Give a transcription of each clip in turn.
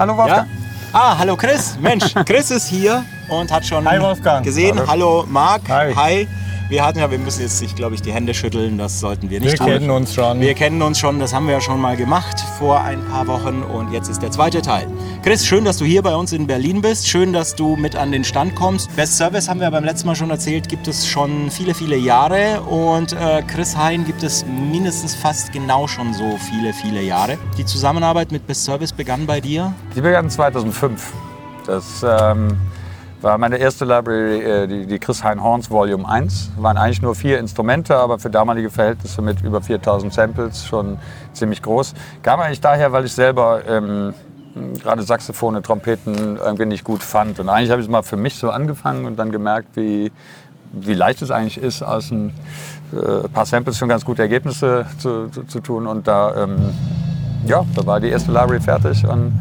Hallo Wolfgang. Ja? Ah, hallo Chris. Mensch, Chris ist hier und hat schon Hi, Wolfgang. gesehen. Hallo, hallo Marc. Hi. Hi. Wir hatten ja, wir müssen jetzt sich, glaube ich, die Hände schütteln. Das sollten wir nicht Wir tun. kennen uns schon. Wir kennen uns schon, das haben wir ja schon mal gemacht vor ein paar Wochen und jetzt ist der zweite Teil. Chris, schön, dass du hier bei uns in Berlin bist. Schön, dass du mit an den Stand kommst. Best Service haben wir beim letzten Mal schon erzählt, gibt es schon viele, viele Jahre und äh, Chris Hein gibt es mindestens fast genau schon so viele, viele Jahre. Die Zusammenarbeit mit Best Service begann bei dir. Die begann 2005. Das ähm, war meine erste Library, äh, die, die Chris Hein Horns Volume 1. Waren eigentlich nur vier Instrumente, aber für damalige Verhältnisse mit über 4000 Samples schon ziemlich groß. Kam eigentlich daher, weil ich selber ähm, gerade Saxophone, Trompeten irgendwie nicht gut fand. Und eigentlich habe ich es mal für mich so angefangen und dann gemerkt, wie, wie leicht es eigentlich ist, aus ein äh, paar Samples schon ganz gute Ergebnisse zu, zu, zu tun. Und da, ähm, ja, da war die erste Library fertig und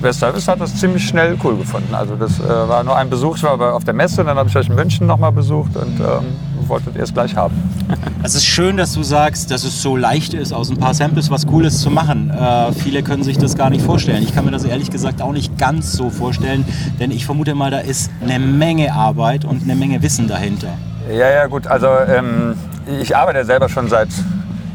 Best Service hat das ziemlich schnell cool gefunden. Also das äh, war nur ein Besuch, ich war aber auf der Messe, dann habe ich euch in München nochmal besucht und ähm, wolltet ihr es gleich haben. Es ist schön, dass du sagst, dass es so leicht ist, aus ein paar Samples was Cooles zu machen. Äh, viele können sich das gar nicht vorstellen. Ich kann mir das ehrlich gesagt auch nicht ganz so vorstellen, denn ich vermute mal, da ist eine Menge Arbeit und eine Menge Wissen dahinter. Ja, ja, gut. Also ähm, ich arbeite selber schon seit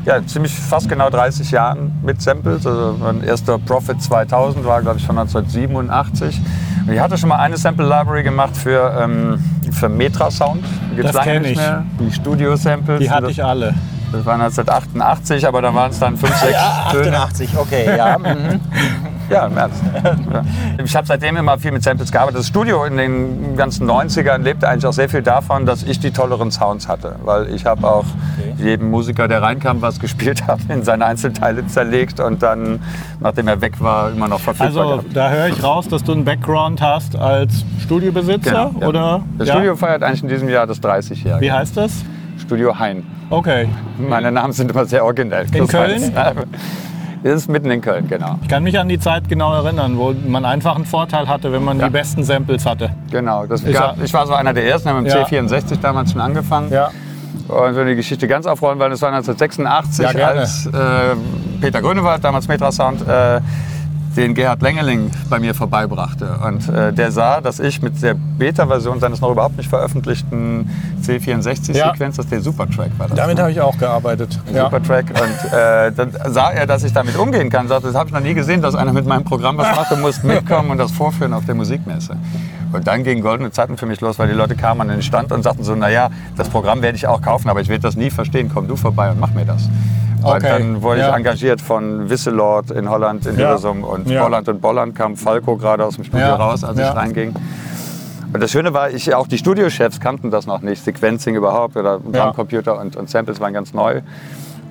ja, ziemlich fast genau 30 Jahren mit Samples. Also mein erster Profit 2000 war, glaube ich, von 1987. Und ich hatte schon mal eine Sample Library gemacht für, ähm, für Metra Sound. Die gibt's Das lange kenn nicht ich. mehr. Die Studio Samples. Die hatte das, ich alle. das war 1988, aber da waren es dann 5, 6 Töne. 88, okay, ja. mhm. Ja, im Ernst. Ja. Ich habe seitdem immer viel mit Samples gearbeitet. Das Studio in den ganzen 90ern lebte eigentlich auch sehr viel davon, dass ich die tolleren Sounds hatte. Weil ich habe auch jedem Musiker, der reinkam, was gespielt hat, in seine Einzelteile zerlegt und dann, nachdem er weg war, immer noch verfügbar Also gehabt. da höre ich raus, dass du einen Background hast als Studiobesitzer, Genau, ja. oder? Das Ja? Studio feiert eigentlich in diesem Jahr das 30-Jährige. Wie heißt das? Studio Hein. Okay. Meine Namen sind immer sehr originell. In Das Köln? heißt, Das ist mitten in Köln, genau. Ich kann mich an die Zeit genau erinnern, wo man einfach einen Vorteil hatte, wenn man Ja. die besten Samples hatte. genau. Das Ich gab, war- ich war so einer der ersten, haben mit dem Ja. C64 damals schon angefangen. Ja. Und will die Geschichte ganz aufrollen, weil es war 1986, Ja, als äh, Peter Grönewald, damals Metra Sound, äh, den Gerhard Lengeling bei mir vorbeibrachte. Und äh, der sah, dass ich mit der Beta-Version seines noch überhaupt nicht veröffentlichten C64-Sequenz, das der Supertrack war. Das, Damit ne? habe ich auch gearbeitet. Ja. Supertrack. Und äh, dann sah er, dass ich damit umgehen kann. Sagte, das habe ich noch nie gesehen, dass einer mit meinem Programm was macht. Du musst mitkommen und das vorführen auf der Musikmesse. Und dann gingen goldene Zeiten für mich los, weil die Leute kamen an den Stand und sagten so, naja, das Programm werde ich auch kaufen, aber ich werde das nie verstehen. Komm du vorbei und mach mir das. Und Okay, dann wurde ja. ich engagiert von Wisselord in Holland, in Ja. Und Ja. Bolland und Bolland kam Falco gerade aus dem Studio Ja. raus, als ich reinging. Und das Schöne war, ich, auch die Studiochefs kannten das noch nicht, Sequencing überhaupt oder. Drumcomputer und, und Samples waren ganz neu.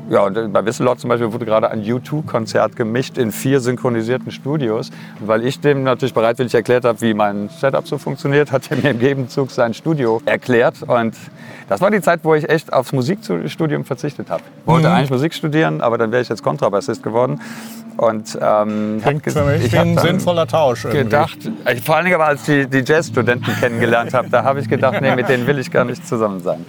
Ja, und bei Wisselot zum Beispiel wurde gerade ein U2-Konzert gemischt in vier synchronisierten Studios. Und weil ich dem natürlich bereitwillig erklärt habe, wie mein Setup so funktioniert, hat er mir im Gegenzug sein Studio erklärt. Und das war die Zeit, wo ich echt aufs Musikstudium verzichtet habe. Wollte eigentlich Musik studieren, aber dann wäre ich jetzt Kontrabassist geworden. Und ähm, Klingt für mich ich wie ein sinnvoller Tausch. irgendwie. gedacht, ich, vor allen Dingen aber als ich die, die Jazzstudenten kennengelernt habe, da habe ich gedacht, nee, mit denen will ich gar nicht zusammen sein.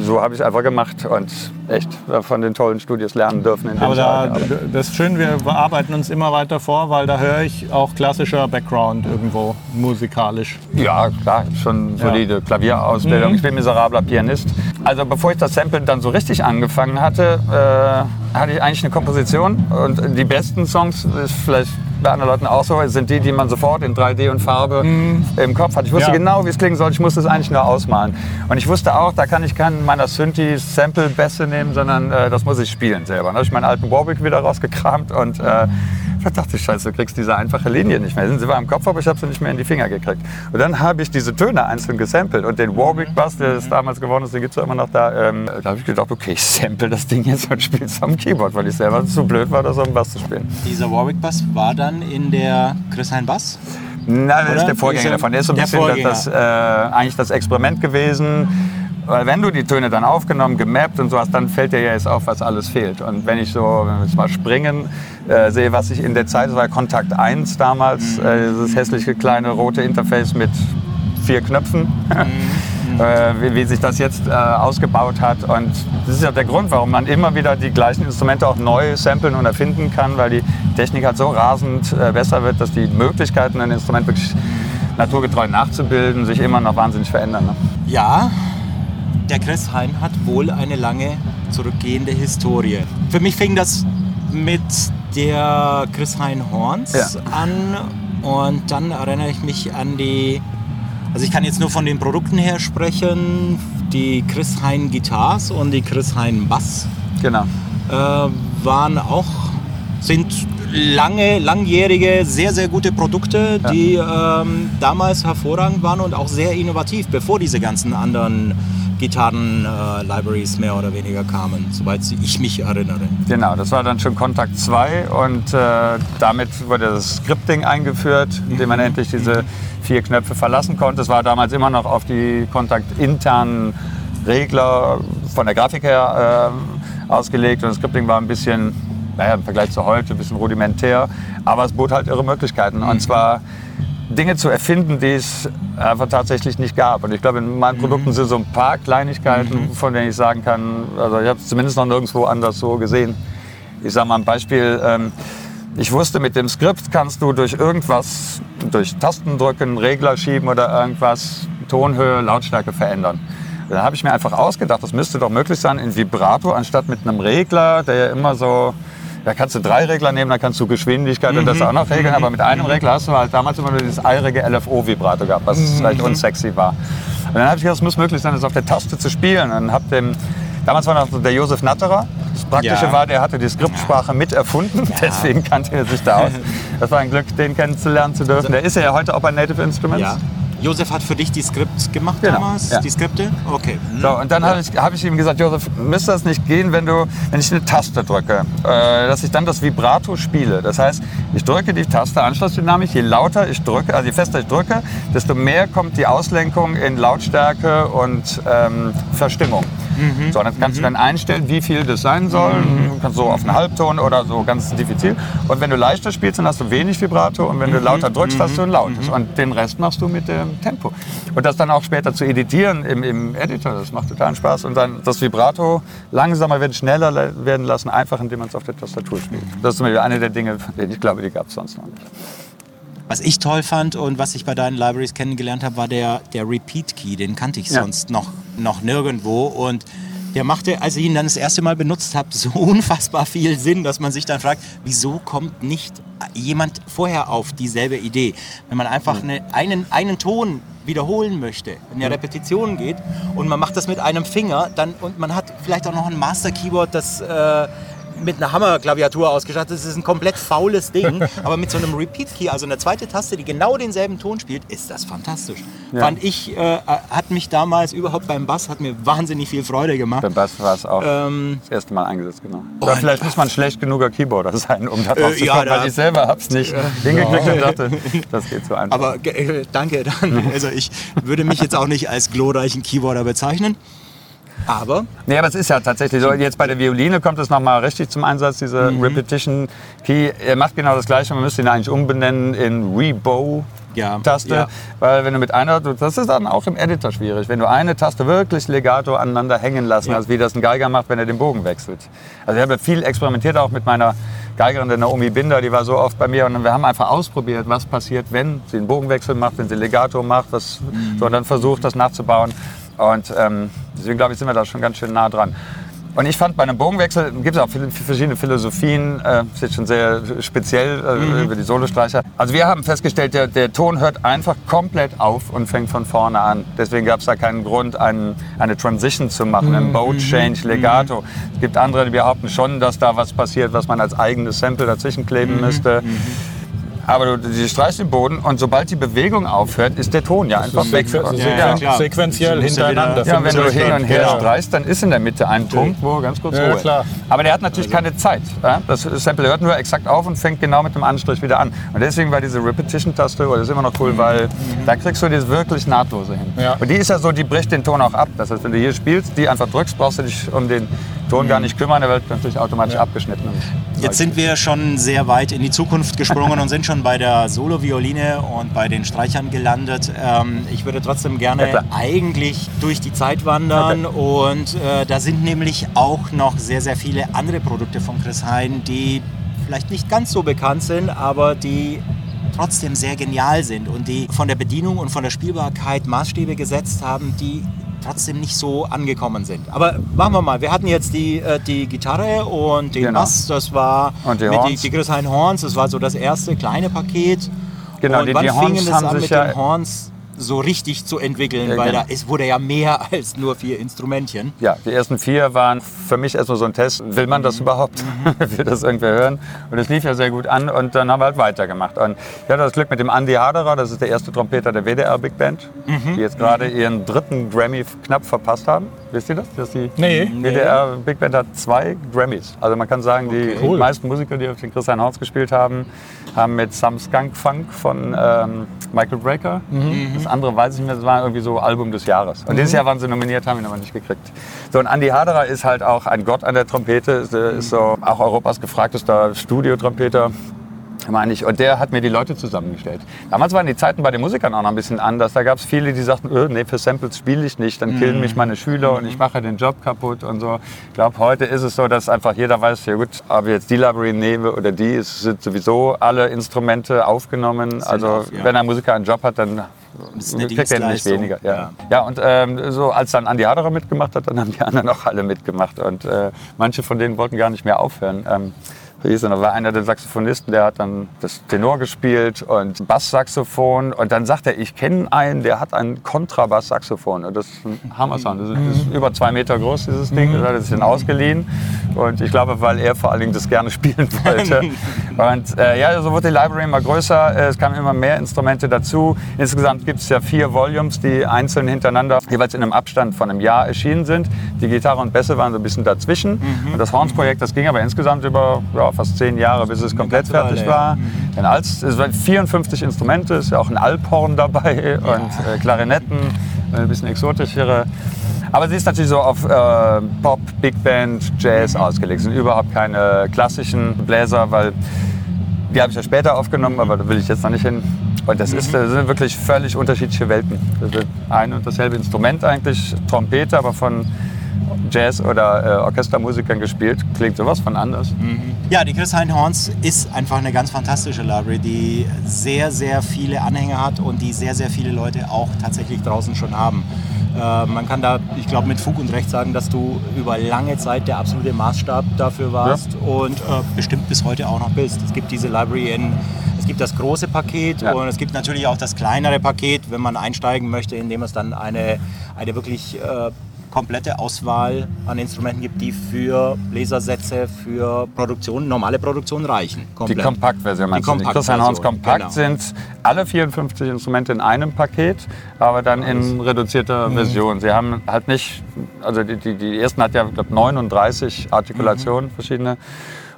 So habe ich es einfach gemacht und echt von den tollen Studios lernen dürfen. In Aber da, das ist schön, wir arbeiten uns immer weiter vor, weil da höre ich auch klassischer Background irgendwo musikalisch. Ja, klar, schon solide Klavierausbildung. Ich bin miserabler Pianist. Also bevor ich das Samplen dann so richtig angefangen hatte, äh, hatte ich eigentlich eine Komposition. Und die besten Songs, ist vielleicht bei anderen Leuten auch so, sind die, die man sofort in 3D und Farbe im Kopf hat. Ich wusste Ja. genau, wie es klingen soll. Ich musste es eigentlich nur ausmalen. Und ich wusste auch, da kann ich keinen meiner Synthi-Sample-Bässe nehmen, sondern äh, das muss ich spielen selber. Dann habe ich meinen alten Warwick wieder rausgekramt und äh, verdachte Scheiße, du kriegst diese einfache Linie nicht mehr. Sie war im Kopf, aber ich habe sie nicht mehr in die Finger gekriegt. Und dann habe ich diese Töne einzeln gesampelt und den Warwick-Bass, der es damals geworden ist, den gibt es ja immer noch da. Ähm, da habe ich gedacht, okay, ich sample das Ding jetzt und spiele es am Keyboard, weil ich selber zu blöd war, das am Bass zu spielen. Dieser Warwick Bass war dann in der Chris Hein Bass. Nein, das ist der Vorgänger davon. Der ist so ein bisschen das, das, äh, eigentlich das Experiment gewesen. Weil wenn du die Töne dann aufgenommen, gemappt und so hast, dann fällt dir ja jetzt auf, was alles fehlt. Und wenn ich so, wenn wir jetzt mal springen, äh, sehe, was ich in der Zeit, das war Kontakt 1 damals, Mhm. äh, dieses hässliche kleine rote Interface mit vier Knöpfen. äh, wie, wie sich das jetzt äh, ausgebaut hat. Und das ist ja der Grund, warum man immer wieder die gleichen Instrumente auch neu samplen und erfinden kann, weil die Technik halt so rasend äh, besser wird, dass die Möglichkeiten, ein Instrument wirklich naturgetreu nachzubilden, sich immer noch wahnsinnig verändern. Ne? Ja, der Chris Hein hat wohl eine lange zurückgehende Historie. Für mich fing das mit der Chris Hein Horns Ja. an und dann erinnere ich mich an die, also ich kann jetzt nur von den Produkten her sprechen, die Chris Hein Guitars und die Chris Hein Bass Genau. äh, waren auch, sind lange, langjährige, sehr, sehr gute Produkte, die ähm, damals hervorragend waren und auch sehr innovativ, bevor diese ganzen anderen Gitarren-Libraries mehr oder weniger kamen, soweit ich mich erinnere. Genau, das war dann schon Kontakt 2 und äh, damit wurde das Scripting eingeführt, indem man endlich diese vier Knöpfe verlassen konnte. Es war damals immer noch auf die Kontakt internen Regler von der Grafik her äh, ausgelegt und das Scripting war ein bisschen, naja, im Vergleich zu heute, ein bisschen rudimentär, aber es bot halt irre Möglichkeiten und zwar Dinge zu erfinden, die es einfach tatsächlich nicht gab. Und ich glaube, in meinen Produkten sind so ein paar Kleinigkeiten, von denen ich sagen kann, also ich habe es zumindest noch nirgendwo anders so gesehen. Ich sage mal ein Beispiel. Ähm, ich wusste, mit dem Skript kannst du durch irgendwas, durch Tasten drücken, Regler schieben oder irgendwas, Tonhöhe, Lautstärke verändern. Da habe ich mir einfach ausgedacht, das müsste doch möglich sein in Vibrato, anstatt mit einem Regler, der ja immer so, da kannst du drei Regler nehmen, dann kannst du Geschwindigkeit und das auch noch regeln, aber mit einem Regler hast du halt damals immer nur dieses eirige LFO-Vibrato gehabt, was vielleicht unsexy war. Und dann habe ich gedacht, es muss möglich sein, das auf der Taste zu spielen. Und habe dem, damals war noch der Josef Natterer. Das Praktische Ja. war, der hatte die Skriptsprache mit erfunden, deswegen kannte er sich da aus. Das war ein Glück, den kennenzulernen zu dürfen. Der ist ja heute auch bei Native Instruments. Ja. Josef hat für dich die Skripts gemacht Genau, damals? ja. Die Skripte? Okay. Hm. So, und dann habe ich, hab ich ihm gesagt, Josef, müsste das nicht gehen, wenn, du, wenn ich eine Taste drücke, äh, dass ich dann das Vibrato spiele. Das heißt, ich drücke die Taste Anschlussdynamik, je lauter ich drücke, also je fester ich drücke, desto mehr kommt die Auslenkung in Lautstärke und ähm, Verstimmung. So, dann kannst du dann einstellen, wie viel das sein soll. Du kannst so auf einen Halbton oder so ganz diffizil. Und wenn du leichter spielst, dann hast du wenig Vibrato. Und wenn du lauter drückst, hast du ein lautes. Und den Rest machst du mit dem Tempo. Und das dann auch später zu editieren im, im Editor, das macht totalen Spaß. Und dann das Vibrato langsamer werden, schneller le- werden lassen, einfach indem man es auf der Tastatur spielt. Das ist eine der Dinge, ich glaube, die gab es sonst noch nicht. Was ich toll fand und was ich bei deinen Libraries kennengelernt habe, war der, der Repeat Key. Den kannte ich Ja. sonst noch, noch nirgendwo. Und der machte, als ich ihn dann das erste Mal benutzt habe, so unfassbar viel Sinn, dass man sich dann fragt, wieso kommt nicht jemand vorher auf dieselbe Idee? Wenn man einfach eine, einen, einen Ton wiederholen möchte, in der Repetition geht und man macht das mit einem Finger dann, und man hat vielleicht auch noch ein Master Keyboard, das äh, mit einer Hammerklaviatur ausgestattet ist. Es ist ein komplett faules Ding, aber mit so einem Repeat Key, also eine zweite Taste, die genau denselben Ton spielt, ist das fantastisch. Fand ich, äh, hat mich damals überhaupt beim Bass, hat mir wahnsinnig viel Freude gemacht. Beim Bass war es auch Ähm, das erste Mal eingesetzt, genau. Oder vielleicht muss man schlecht genuger Keyboarder sein, um da drauf Äh, zu ja, kommen, da- weil ich selber hab's nicht hingekriegt und dachte, das geht so einfach. Aber äh, danke dann. Also ich würde mich jetzt auch nicht als glorreichen Keyboarder bezeichnen. Aber Nee, aber es ist ja tatsächlich so. Jetzt bei der Violine kommt es nochmal richtig zum Einsatz, diese Mhm. Repetition Key. Er macht genau das Gleiche, man müsste ihn eigentlich umbenennen in Rebow. Ja, Taste, ja. weil wenn du mit einer, das ist dann auch im Editor schwierig, wenn du eine Taste wirklich legato aneinander hängen lassen, Ja. als wie das ein Geiger macht, wenn er den Bogen wechselt. Also ich habe viel experimentiert auch mit meiner Geigerin, der Naomi Binder, die war so oft bei mir und wir haben einfach ausprobiert, was passiert, wenn sie einen Bogenwechsel macht, wenn sie Legato macht, was, Mhm. so, und dann versucht, das nachzubauen. Und ähm, deswegen glaube ich, sind wir da schon ganz schön nah dran. Und ich fand bei einem Bogenwechsel gibt es auch viele, verschiedene Philosophien, äh, ist jetzt schon sehr speziell äh, Mhm. über die Solostreicher. Also wir haben festgestellt, der, der Ton hört einfach komplett auf und fängt von vorne an. Deswegen gab es da keinen Grund, einen, eine Transition zu machen, Mhm. einen Boat Change, Legato. Es gibt andere, die behaupten schon, dass da was passiert, was man als eigenes Sample dazwischen kleben Mhm. Aber du, die streichst den Boden und sobald die Bewegung aufhört, ist der Ton ja einfach weg. Sequen Ja, ja, sequenziell hintereinander. Ja, wenn du hin und her streichst, dann ist in der Mitte ein Punkt, wo ganz kurz Ja, Ruhe. klar. Aber der hat natürlich keine Zeit. Das Sample hört nur exakt auf und fängt genau mit dem Anstrich wieder an. Und deswegen war diese Repetition-Taste, oh, das ist immer noch cool, weil da kriegst du das wirklich nahtlose hin. Ja. Und die ist ja so, die bricht den Ton auch ab. Das heißt, wenn du hier spielst, die einfach drückst, brauchst du dich um den Ton gar nicht kümmern, der wird natürlich automatisch abgeschnitten. Jetzt sind wir schon sehr weit in die Zukunft gesprungen und sind schon bei der Solo-Violine und bei den Streichern gelandet. Ähm, ich würde trotzdem gerne Ja, eigentlich durch die Zeit wandern und äh, da sind nämlich auch noch sehr, sehr viele andere Produkte von Chris Hein, die vielleicht nicht ganz so bekannt sind, aber die trotzdem sehr genial sind und die von der Bedienung und von der Spielbarkeit Maßstäbe gesetzt haben, die trotzdem nicht so angekommen sind. Aber machen wir mal, wir hatten jetzt die, äh, die Gitarre und den Genau. Bass, das war Und die mit Horns. die, die Chris Hein Horns, das war so das erste kleine Paket. Genau, und die- wann die Horns haben sich mit ja- den Horns so richtig zu entwickeln, Ja, weil genau. da es wurde ja mehr als nur vier Instrumentchen. Ja, die ersten vier waren für mich erstmal so ein Test. Will man das überhaupt? Will das irgendwer hören? Und es lief ja sehr gut an und dann haben wir halt weitergemacht. Und ich hatte das Glück mit dem Andy Haderer, das ist der erste Trompeter der WDR Big Band, die jetzt gerade ihren dritten Grammy knapp verpasst haben. Wisst ihr das? Dass die Nee. WDR Big Band hat zwei Grammys. Also man kann sagen, die Cool. meisten Musiker, die auf den Christian Horns gespielt haben, haben mit Some Skunk Funk von ähm, Michael Breaker. Das andere weiß ich nicht mehr, das war irgendwie so Album des Jahres. Und dieses Jahr waren sie nominiert, haben ihn aber nicht gekriegt. So, und Andy Haderer ist halt auch ein Gott an der Trompete, ist, äh, ist so auch Europas gefragtester Studiotrompeter. Meine ich. Und der hat mir die Leute zusammengestellt. Damals waren die Zeiten bei den Musikern auch noch ein bisschen anders. Da gab es viele, die sagten, öh, nee, für Samples spiele ich nicht, dann killen mich meine Schüler und ich mache den Job kaputt und so. Ich glaube, heute ist es so, dass einfach jeder weiß, ja gut, ob ich jetzt die Library nehme oder die, es sind sowieso alle Instrumente aufgenommen. Also auf, ja. wenn ein Musiker einen Job hat, dann ist eine kriegt er nicht weniger. Ja, ja. ja. und ähm, so als dann Andi Haderer mitgemacht hat, dann haben die anderen auch alle mitgemacht. Und äh, manche von denen wollten gar nicht mehr aufhören. Ähm, hieß er noch? war einer der Saxophonisten, der hat dann das Tenor gespielt und Basssaxophon. Und dann sagt er, ich kenne einen, der hat ein Kontrabasssaxophon. Und das ist ein Hammersound. Das ist, das ist über zwei Meter groß, dieses Ding. Das hat er sich dann ausgeliehen. Und ich glaube, weil er vor allen Dingen das gerne spielen wollte. und äh, ja, so wurde die Library immer größer. Äh, Es kamen immer mehr Instrumente dazu. Insgesamt gibt es ja vier Volumes, die einzeln hintereinander jeweils in einem Abstand von einem Jahr erschienen sind. Die Gitarre und Bässe waren so ein bisschen dazwischen. Und das Horns-Projekt, das ging aber insgesamt über ja, fast zehn Jahre, bis es komplett Weile, fertig ja. war. Denn als, es waren 54 Instrumente, ist ja auch ein Alphorn dabei und äh, Klarinetten, ein bisschen exotischere. Aber sie ist natürlich so auf äh, Pop, Big Band, Jazz ausgelegt. Es sind überhaupt keine klassischen Bläser, weil die habe ich ja später aufgenommen, aber da will ich jetzt noch nicht hin. Und das, ist, das sind wirklich völlig unterschiedliche Welten. Das ist ein und dasselbe Instrument eigentlich, Trompete, aber von Jazz- oder äh, Orchestermusikern gespielt. Klingt sowas von anders. Ja, die Chris Hein Horns ist einfach eine ganz fantastische Library, die sehr, sehr viele Anhänger hat und die sehr, sehr viele Leute auch tatsächlich draußen schon haben. Äh, man kann da, ich glaube, mit Fug und Recht sagen, dass du über lange Zeit der absolute Maßstab dafür warst und äh, bestimmt bis heute auch noch bist. Es gibt diese Library in, es gibt das große Paket Ja. und es gibt natürlich auch das kleinere Paket, wenn man einsteigen möchte, indem es dann eine, eine wirklich äh, komplette Auswahl an Instrumenten gibt, die für Lasersätze, für Produktion, normale Produktion reichen. Die Komplett. Kompaktversion meinst Die du? Die Christian Horns Kompakt genau. sind alle 54 Instrumente in einem Paket, aber dann in reduzierter Mhm. Version. Sie haben halt nicht, also die, die, die ersten hat ja, ich glaube, 39 Artikulationen Mhm. verschiedene.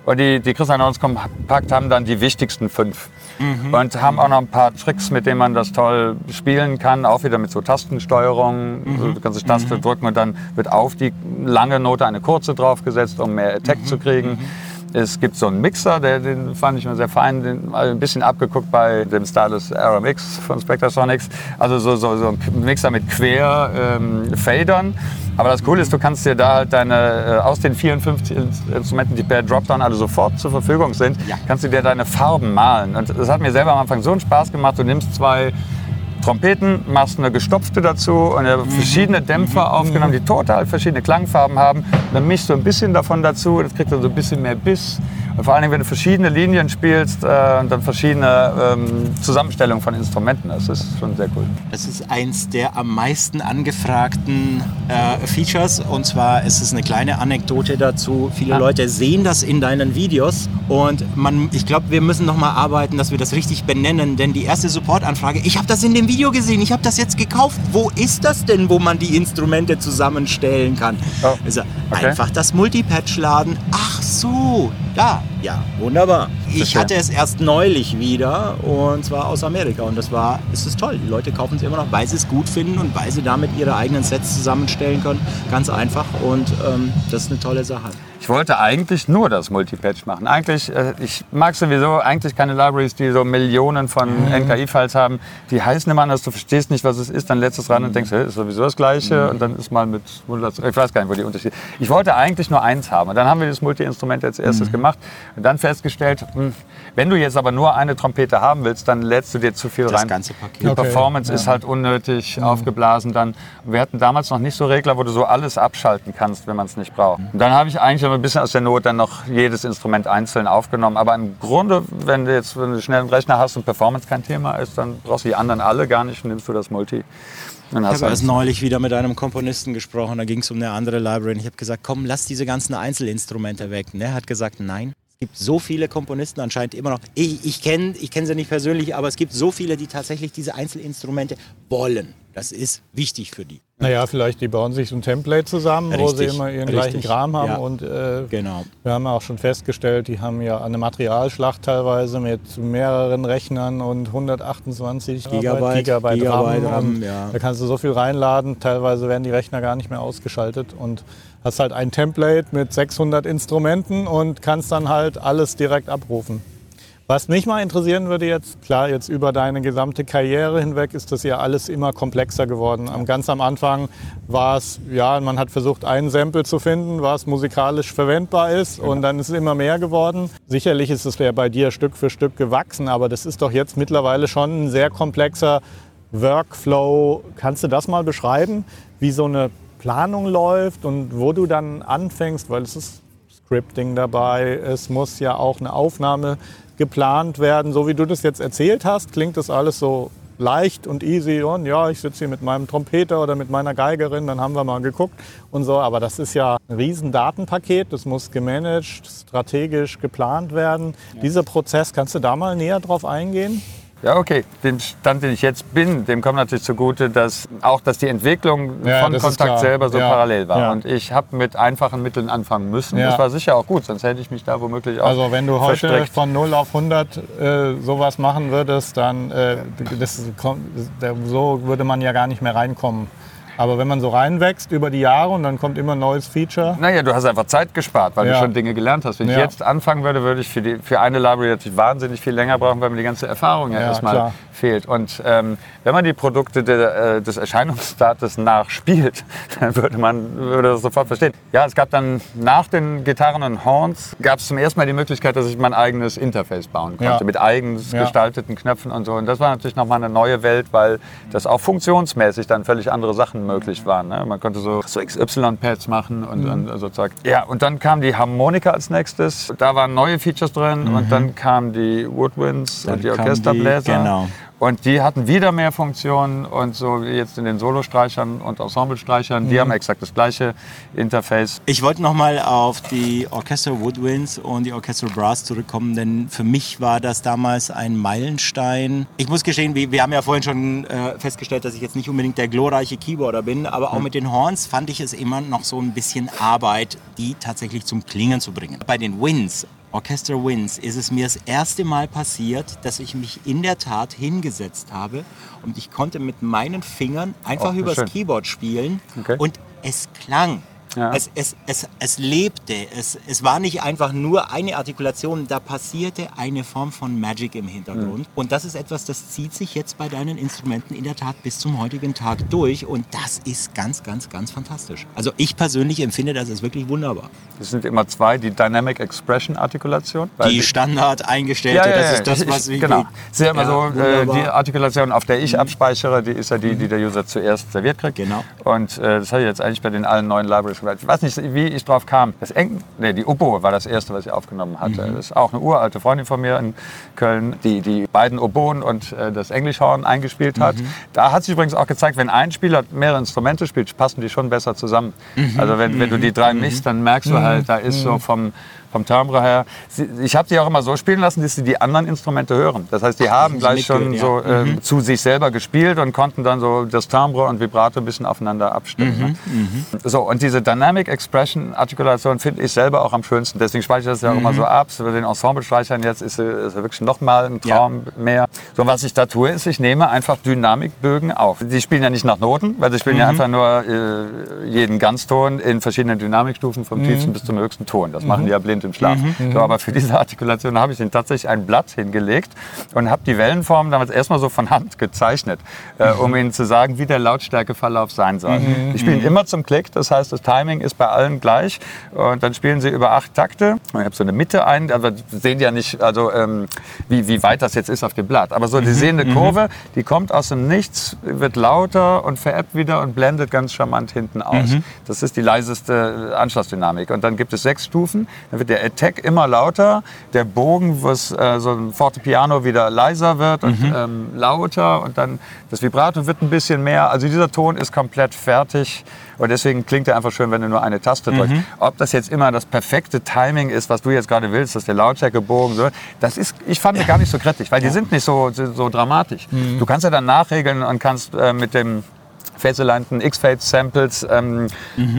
Und die, die Christian Horns Kompakt haben dann die wichtigsten fünf. Mhm. Und haben auch noch ein paar Tricks, mit denen man das toll spielen kann. Auch wieder mit so Tastensteuerung. Mhm. Also du kannst die Taste drücken und dann wird auf die lange Note eine kurze draufgesetzt, um mehr Attack Mhm. zu kriegen. Es gibt so einen Mixer, der, den fand ich mir sehr fein, den, ein bisschen abgeguckt bei dem Stylus RMX von Spectrasonics. Also so, so, so ein Mixer mit Quer-Fadern. Aber das Coole ist, du kannst dir da halt deine, äh, aus den 54 In- Instrumenten, die per Dropdown alle sofort zur Verfügung sind, Ja. kannst du dir deine Farben malen. Und das hat mir selber am Anfang so einen Spaß gemacht. Du nimmst zwei Trompeten, machst eine gestopfte dazu und äh, verschiedene Dämpfer aufgenommen, die total verschiedene Klangfarben haben. Dann mischst du ein bisschen davon dazu, das kriegt dann so ein bisschen mehr Biss. Und vor allen Dingen, wenn du verschiedene Linien spielst äh, und dann verschiedene ähm, Zusammenstellungen von Instrumenten, das ist schon sehr cool. Das ist eins der am meisten angefragten äh, Features. Und zwar ist es eine kleine Anekdote dazu. Viele Ah. Leute sehen das in deinen Videos. Und man, ich glaube, wir müssen noch mal arbeiten, dass wir das richtig benennen. Denn die erste Supportanfrage, ich habe das in dem Video gesehen, ich habe das jetzt gekauft. Wo ist das denn, wo man die Instrumente zusammenstellen kann? Oh, Also okay. einfach das Multipatch laden. Ach so, da. Ja, wunderbar. Ich hatte es erst neulich wieder und zwar aus Amerika und das war, es ist toll. Die Leute kaufen es immer noch, weil sie es gut finden und weil sie damit ihre eigenen Sets zusammenstellen können. Ganz einfach und ähm, das ist eine tolle Sache. Ich wollte eigentlich nur das Multipatch machen. Eigentlich, äh, ich mag sowieso eigentlich keine Libraries, die so Millionen von Mhm. NKI-Files haben. Die heißen immer anders, du verstehst nicht, was es ist, dann lädst du es ran und denkst, hey, ist sowieso das Gleiche Mhm. und dann ist mal mit 100, ich weiß gar nicht, wo die Unterschiede Ich wollte eigentlich nur eins haben und dann haben wir das Multi-Instrument als Mhm. erstes gemacht und dann festgestellt, hm, wenn du jetzt aber nur eine Trompete haben willst, dann lädst du dir zu viel Das rein. ganze Paket. Die Okay, Performance ist halt unnötig aufgeblasen dann. Wir hatten damals noch nicht so Regler, wo du so alles abschalten kannst, wenn man es nicht braucht. Und dann habe ich eigentlich aber ein bisschen aus der Not dann noch jedes Instrument einzeln aufgenommen. Aber im Grunde, wenn du jetzt wenn du schnell einen Rechner hast und Performance kein Thema ist, dann brauchst du die anderen alle gar nicht und nimmst du das Multi. Dann Ich hast du habe erst neulich wieder mit einem Komponisten gesprochen, da ging es um eine andere Library und ich habe gesagt, komm, lass diese ganzen Einzelinstrumente weg. Und er hat gesagt, nein. Es gibt so viele Komponisten anscheinend immer noch. Ich, ich kenne ich kenn sie nicht persönlich, aber es gibt so viele, die tatsächlich diese Einzelinstrumente wollen. Das ist wichtig für die. Naja, vielleicht die bauen sich so ein Template zusammen, wo sie Richtig, immer ihren richtig. gleichen Kram haben. Ja. Und äh, Genau. wir haben ja auch schon festgestellt, die haben ja eine Materialschlacht teilweise mit mehreren Rechnern und 128 Gigabyte, Gigabyte, Gigabyte RAM. RAM, ja. Da kannst du so viel reinladen, teilweise werden die Rechner gar nicht mehr ausgeschaltet und hast halt ein Template mit 600 Instrumenten und kannst dann halt alles direkt abrufen. Was mich mal interessieren würde jetzt, klar, jetzt über deine gesamte Karriere hinweg ist das ja alles immer komplexer geworden. Am ganz am Anfang war es, ja, man hat versucht, ein Sample zu finden, was musikalisch verwendbar ist und dann ist es immer mehr geworden. Sicherlich ist es ja bei dir Stück für Stück gewachsen, aber das ist doch jetzt mittlerweile schon ein sehr komplexer Workflow. Kannst du das mal beschreiben, wie so eine Planung läuft und wo du dann anfängst, weil es ist Scripting dabei, es muss ja auch eine Aufnahme geplant werden. So wie du das jetzt erzählt hast, klingt das alles so leicht und easy und ja, ich sitze hier mit meinem Trompeter oder mit meiner Geigerin, dann haben wir mal geguckt und so. Aber das ist ja ein riesen Datenpaket, das muss gemanagt, strategisch geplant werden. Dieser Prozess, kannst du da mal näher drauf eingehen? Ja, okay. Dem Stand, den ich jetzt bin, dem kommt natürlich zugute, dass auch, dass die Entwicklung Ja, von Kontakt selber so Ja, parallel war. ja. Und ich habe mit einfachen Mitteln anfangen müssen. Das war sicher auch gut, sonst hätte ich mich da womöglich auch Also wenn du heute verstrickt. von 0 auf 100 äh, sowas machen würdest, dann äh, das, so würde man ja gar nicht mehr reinkommen. Aber wenn man so reinwächst über die Jahre und dann kommt immer ein neues Feature. Naja, du hast einfach Zeit gespart, weil Ja. du schon Dinge gelernt hast. Wenn ich Ja. jetzt anfangen würde, würde ich für, die, für eine Library natürlich wahnsinnig viel länger brauchen, weil mir die ganze Erfahrung ja, erstmal klar. fehlt. Und ähm, wenn man die Produkte der, äh, des Erscheinungsdates nachspielt, dann würde man würde das sofort verstehen. Ja, es gab dann nach den Gitarren und Horns, gab es zum ersten Mal die Möglichkeit, dass ich mein eigenes Interface bauen konnte, mit eigens gestalteten Knöpfen und so. Und das war natürlich nochmal eine neue Welt, weil das auch funktionsmäßig dann völlig andere Sachen möglich waren. Ne? Man konnte so, so XY-Pads machen und, Mhm. und so Zeug. Ja, und dann kam die Harmonika als nächstes. Da waren neue Features drin und dann kamen die Woodwinds Mhm. Dann und die kamen die- Orchesterbläser. genau. Und die hatten wieder mehr Funktionen und so wie jetzt in den Solostreichern und Ensemblestreichern, Mhm. die haben exakt das gleiche Interface. Ich wollte nochmal auf die Orchester Woodwinds und die Orchestral Brass zurückkommen, denn für mich war das damals ein Meilenstein. Ich muss gestehen, wir, wir haben ja vorhin schon äh, festgestellt, dass ich jetzt nicht unbedingt der glorreiche Keyboarder bin, aber auch mit den Horns fand ich es immer noch so ein bisschen Arbeit, die tatsächlich zum Klingen zu bringen. Bei den Winds Orchestra Winds ist es mir das erste Mal passiert, dass ich mich in der Tat hingesetzt habe und ich konnte mit meinen Fingern einfach Oh, übers schön. Keyboard spielen Okay. und es klang. Ja. Es, es, es, es lebte. Es, es war nicht einfach nur eine Artikulation. Da passierte eine Form von Magic im Hintergrund. Und das ist etwas, das zieht sich jetzt bei deinen Instrumenten in der Tat bis zum heutigen Tag durch. Und das ist ganz, ganz, ganz fantastisch. Also ich persönlich empfinde das ist wirklich wunderbar. Das sind immer zwei, die Dynamic Expression Artikulation. Die Standard eingestellte, das ist das, was ich. Genau. Ja immer Ja, so, äh. Mhm. die Artikulation, auf der ich abspeichere, die ist ja die, die der User zuerst serviert kriegt. Genau. Und äh, das habe ich jetzt eigentlich bei den allen neuen Libraries. Ich weiß nicht, wie ich drauf kam. Das Eng nee, die Oboe war das erste, was ich aufgenommen hatte. Mhm. Das ist auch eine uralte Freundin von mir in Köln, die die beiden Oboen und äh, das Englischhorn eingespielt hat. Mhm. Da hat sich übrigens auch gezeigt, wenn ein Spieler mehrere Instrumente spielt, passen die schon besser zusammen. Mhm. Also wenn, wenn du die drei mischst, dann merkst du halt, da ist so vom, vom Timbre her. Sie, ich habe sie auch immer so spielen lassen, dass sie die anderen Instrumente hören. Das heißt, die haben gleich schon mitgehört, so äh, zu sich selber gespielt und konnten dann so das Timbre und Vibrato ein bisschen aufeinander abstimmen. ne? So, und diese Dynamic Expression Artikulation finde ich selber auch am schönsten. Deswegen speichere ich das ja auch immer so ab. So den Ensemble-Streichern jetzt ist, äh, ist wirklich noch mal ein Traum mehr. So, was ich da tue, ist, ich nehme einfach Dynamikbögen auf. Die spielen ja nicht nach Noten, weil sie spielen ja einfach nur äh, jeden Ganzton in verschiedenen Dynamikstufen vom tiefsten bis zum höchsten Ton. Das machen die ja blind im Schlaf. So, aber für diese Artikulation habe ich ihnen tatsächlich ein Blatt hingelegt und habe die Wellenformen damals erstmal so von Hand gezeichnet, äh, um ihnen zu sagen, wie der Lautstärkeverlauf sein soll. Die spielen immer zum Klick, das heißt, das Timing ist bei allen gleich. Und dann spielen sie über acht Takte. Und ich habe so eine Mitte ein, aber sehen ja nicht, also ähm, wie, wie weit das jetzt ist auf dem Blatt. Aber so, die sehen eine Kurve, die kommt aus dem Nichts, wird lauter und verebbt wieder und blendet ganz charmant hinten aus. Das ist die leiseste Anschlussdynamik. Und dann gibt es sechs Stufen. Dann wird der Attack immer lauter, der Bogen, was äh, so ein Fortepiano wieder leiser wird und ähm, lauter und dann das Vibrato wird ein bisschen mehr. Also dieser Ton ist komplett fertig und deswegen klingt er einfach schön, wenn du nur eine Taste drückst. Ob das jetzt immer das perfekte Timing ist, was du jetzt gerade willst, dass der Lautstärkebogen so, das ist, ich fand gar nicht so kritisch, weil die sind nicht so, so, so dramatisch. Du kannst ja dann nachregeln und kannst äh, mit dem Phase-alignten X-Fade-Samples ähm,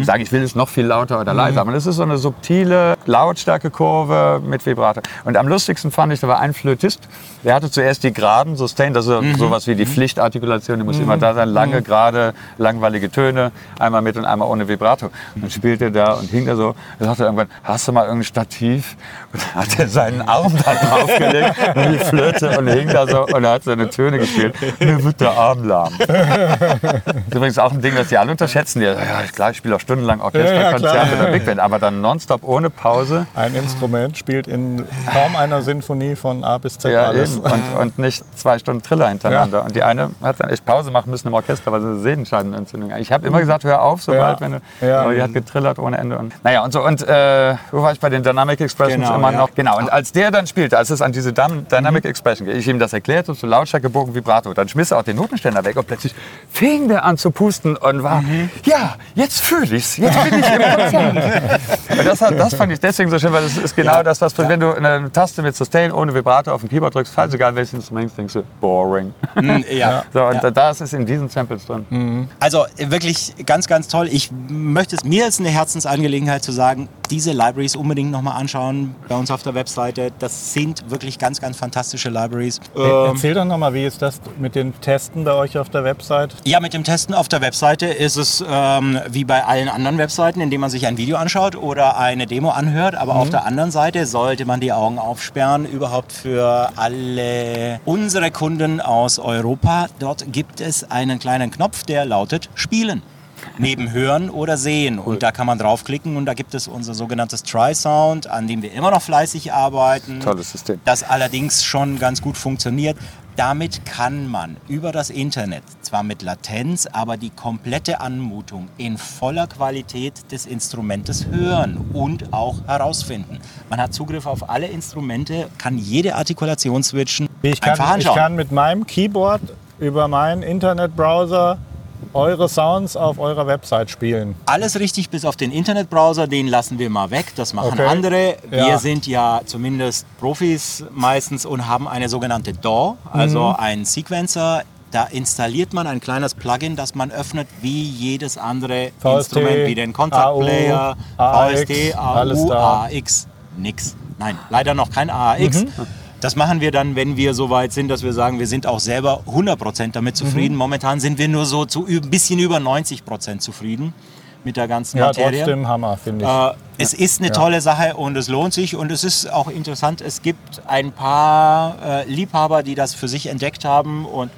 sagen, ich will es noch viel lauter oder leiser. Aber das ist so eine subtile Lautstärkekurve mit Vibrato. Und am lustigsten fand ich, da war ein Flötist, der hatte zuerst die geraden Sustain, das ist sowas wie die Pflichtartikulation, die muss immer da sein, lange, gerade, langweilige Töne, einmal mit und einmal ohne Vibrato. Und dann spielte er da und hing da so, er sagte irgendwann, hast du mal irgendein Stativ? Und dann hat er seinen Arm da draufgelegt, und die Flöte und hing da so und er hat seine Töne gespielt. Mir wird der Arm lahm. Das ist übrigens auch ein Ding, das die alle unterschätzen. Die, ja, klar, ich spiele auch stundenlang Orchesterkonzerte Ja, ja, oder Big Band, aber dann nonstop ohne Pause. Ein Instrument spielt in kaum einer Sinfonie von A bis Z Ja, alles. eben. Und, und nicht zwei Stunden Triller hintereinander. Und die eine hat dann echt Pause machen müssen im Orchester, weil sie eine Sehnenscheidenentzündung hat. Ich habe immer gesagt, hör auf, sobald, Ja. wenn du. Ja. Aber die hat getrillert ohne Ende. Und, naja, und so. Und äh, wo war ich bei den Dynamic Expressions Genau, immer ja. noch? Genau. Und als der dann spielte, als es an diese Dyn- Dynamic Expression ging, ich ihm das erklärte, so Lautstärke, Bogen, Vibrato, dann schmiss er auch den Notenständer weg und plötzlich fing der an zu pusten und war, ja, jetzt fühle ich's, jetzt bin ich im und das, hat, das fand ich deswegen so schön, weil das ist genau das, was, wenn du eine Taste mit Sustain ohne Vibrato auf dem Keyboard drückst, falls egal welches Instrument, denkst du, boring. Ja. So, und das ist in diesen Samples drin. Also äh, wirklich ganz, ganz toll. Ich möchte es mir ist eine Herzensangelegenheit zu sagen, diese Libraries unbedingt nochmal anschauen bei uns auf der Webseite. Das sind wirklich ganz, ganz fantastische Libraries. E- Erzähl doch nochmal, wie ist das mit den Testen bei euch auf der Website? Ja, mit dem Testen auf der Webseite ist es ähm, wie bei allen anderen Webseiten, indem man sich ein Video anschaut oder eine Demo anhört. Aber auf der anderen Seite sollte man die Augen aufsperren, überhaupt für alle unsere Kunden aus Europa. Dort gibt es einen kleinen Knopf, der lautet Spielen. Neben Hören oder Sehen. Und da kann man draufklicken und da gibt es unser sogenanntes Try-Sound, an dem wir immer noch fleißig arbeiten. Tolles System. Das allerdings schon ganz gut funktioniert. Damit kann man über das Internet, zwar mit Latenz, aber die komplette Anmutung in voller Qualität des Instrumentes hören und auch herausfinden. Man hat Zugriff auf alle Instrumente, kann jede Artikulation switchen. Ich kann, ich kann mit meinem Keyboard über meinen Internetbrowser eure Sounds auf eurer Website spielen. Alles richtig, bis auf den Internetbrowser, den lassen wir mal weg. Das machen Okay. andere. Wir Ja. sind ja zumindest Profis meistens und haben eine sogenannte DAW, also Mhm. einen Sequencer. Da installiert man ein kleines Plugin, das man öffnet wie jedes andere VST, Instrument, wie den Contact AU, Player, AX, VST, AU. AX, nix. Nein, leider noch kein AAX. Mhm. Das machen wir dann, wenn wir so weit sind, dass wir sagen, wir sind auch selber 100% damit zufrieden. Mhm. Momentan sind wir nur so zu ein bisschen über 90% zufrieden mit der ganzen Ja, Materie. trotzdem Hammer, finde ich. Äh, es ist eine tolle Sache und es lohnt sich und es ist auch interessant. Es gibt ein paar äh, Liebhaber, die das für sich entdeckt haben und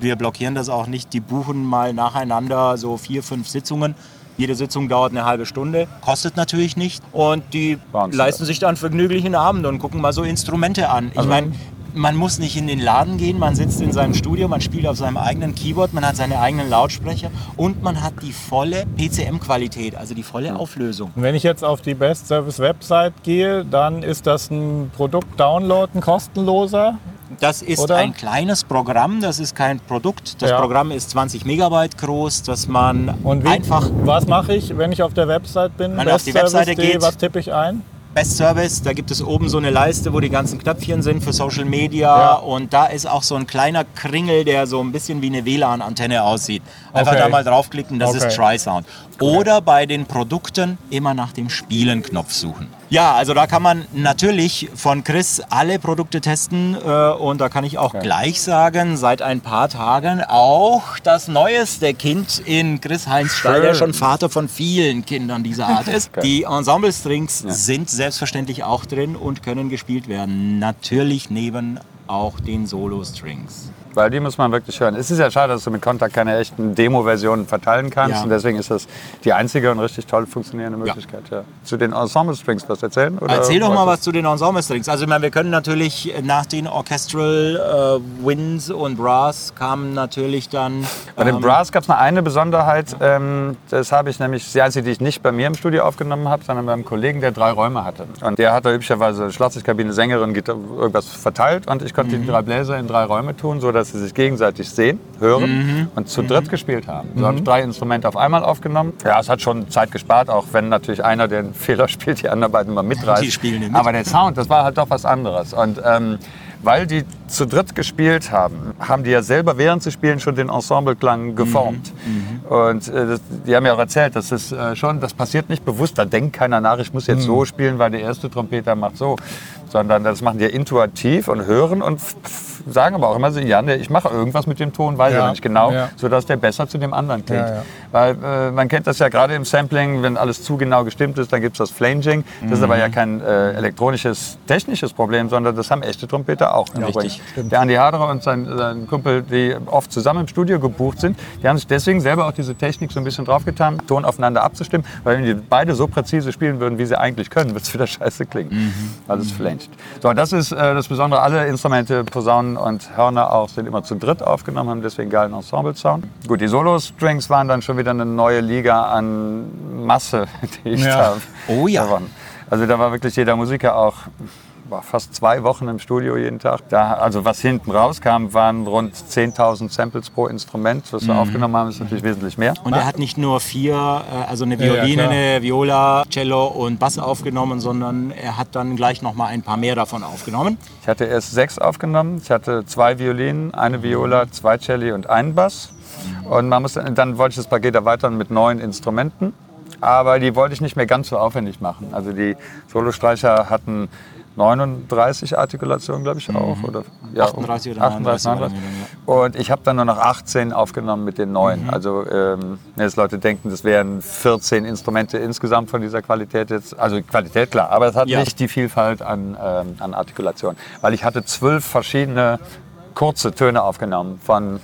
wir blockieren das auch nicht. Die buchen mal nacheinander so vier, fünf Sitzungen. Jede Sitzung dauert eine halbe Stunde, kostet natürlich nicht und die Wahnsinn. leisten sich dann vergnüglichen Abend und gucken mal so Instrumente an. Ich meine, man muss nicht in den Laden gehen, man sitzt in seinem Studio, man spielt auf seinem eigenen Keyboard, man hat seine eigenen Lautsprecher und man hat die volle PCM-Qualität, also die volle Auflösung. Und wenn ich jetzt auf die Best Service Website gehe, dann ist das ein Produkt-Download, ein kostenloser. Das ist Oder? ein kleines Programm, das ist kein Produkt. Das Ja. Programm ist 20 Megabyte groß, dass man Und wie, einfach was mache ich, wenn ich auf der Website bin? Wenn auf die Webseite geht- was tippe ich ein? Best Service, da gibt es oben so eine Leiste, wo die ganzen Knöpfchen sind für Social Media Ja. und da ist auch so ein kleiner Kringel, der so ein bisschen wie eine WLAN-Antenne aussieht. Einfach Okay. da mal draufklicken, das ist Okay. Tri-Sound. Oder bei den Produkten immer nach dem Spielen-Knopf suchen. Ja, also da kann man natürlich von Chris alle Produkte testen äh, und da kann ich auch gleich sagen, seit ein paar Tagen auch das neueste Kind in Chris Heinz Stall, der schon Vater von vielen Kindern dieser Art ist. Die Ensemble Strings sind selbstverständlich auch drin und können gespielt werden. Natürlich neben auch den Solo Strings. Weil die muss man wirklich hören. Es ist ja schade, dass du mit Kontakt keine echten Demo-Versionen verteilen kannst. Ja. Und deswegen ist das die einzige und richtig toll funktionierende Möglichkeit. Ja. Zu den Ensemble Strings was erzählen? Oder Erzähl doch mal was zu den Ensemble Strings. Also ich meine, wir können natürlich nach den Orchestral äh, Winds und Brass kamen natürlich dann. Bei den ähm, Brass gab es noch eine Besonderheit. Ähm, das habe ich nämlich, die einzige, die ich nicht bei mir im Studio aufgenommen habe, sondern beim Kollegen, der drei Räume hatte. Und der hat da üblicherweise Schlagzeugkabine, Sängerin, Gitar irgendwas verteilt. Und ich konnte die drei Bläser in drei Räume tun, sodass sie sich gegenseitig sehen, hören und zu dritt gespielt haben. So habe ich drei Instrumente auf einmal aufgenommen. Ja, es hat schon Zeit gespart, auch wenn natürlich einer, einen Fehler spielt, die anderen beiden mal mitreißt. Die spielen mit. Aber der Sound, das war halt doch was anderes. Und ähm, weil die zu dritt gespielt haben, haben die ja selber während sie spielen schon den Ensembleklang geformt. Und äh, das, die haben ja auch erzählt, das ist äh, schon, das passiert nicht bewusst. Da denkt keiner nach, ich muss jetzt so spielen, weil der erste Trompeter macht so, sondern das machen die ja intuitiv und hören und sagen aber auch immer so, ja, ich mache irgendwas mit dem Ton, weiß ich Ja. nicht genau, Ja. sodass der besser zu dem anderen klingt. Ja. Weil äh, man kennt das ja gerade im Sampling, wenn alles zu genau gestimmt ist, dann gibt es das Flanging. Das ist aber ja kein äh, elektronisches, technisches Problem, sondern das haben echte Trompeter auch. richtig. Der Andi Haderer und sein, sein Kumpel, die oft zusammen im Studio gebucht sind, die haben sich deswegen selber auch diese Technik so ein bisschen draufgetan, Ton aufeinander abzustimmen, weil wenn die beide so präzise spielen würden, wie sie eigentlich können, wird es wieder scheiße klingen. Weil es So, das ist äh, das Besondere. Alle Instrumente, Posaunen und Hörner auch, sind immer zu dritt aufgenommen, haben deswegen geilen Ensemble-Sound. Gut, die Solo-Strings waren dann schon wieder eine neue Liga an Masse, die ich Ja. da Oh ja. gewonnen. Also da war wirklich jeder Musiker auch war fast zwei Wochen im Studio jeden Tag. Da, also was hinten rauskam, waren rund 10.000 Samples pro Instrument. Was wir aufgenommen haben, ist natürlich wesentlich mehr. Und er hat nicht nur vier, äh, also eine Ja, ja, Violine, klar. eine Viola, Cello und Bass aufgenommen, sondern er hat dann gleich noch mal ein paar mehr davon aufgenommen. Ich hatte erst sechs aufgenommen. Ich hatte zwei Violinen, eine Viola, zwei Celli und einen Bass. Und man muss, dann wollte ich das Paket erweitern mit neun Instrumenten. Aber die wollte ich nicht mehr ganz so aufwendig machen. Also die Solostreicher hatten 39 Artikulationen, glaube ich auch. Oder, ja, 38 oder 39 waren 39. wir Und ich habe dann nur noch 18 aufgenommen mit den neuen. Also ähm, jetzt Leute denken, das wären 14 Instrumente insgesamt von dieser Qualität jetzt. Also Qualität klar, aber es hat Ja. nicht die Vielfalt an, ähm, an Artikulation. Weil ich hatte zwölf verschiedene kurze Töne aufgenommen. Von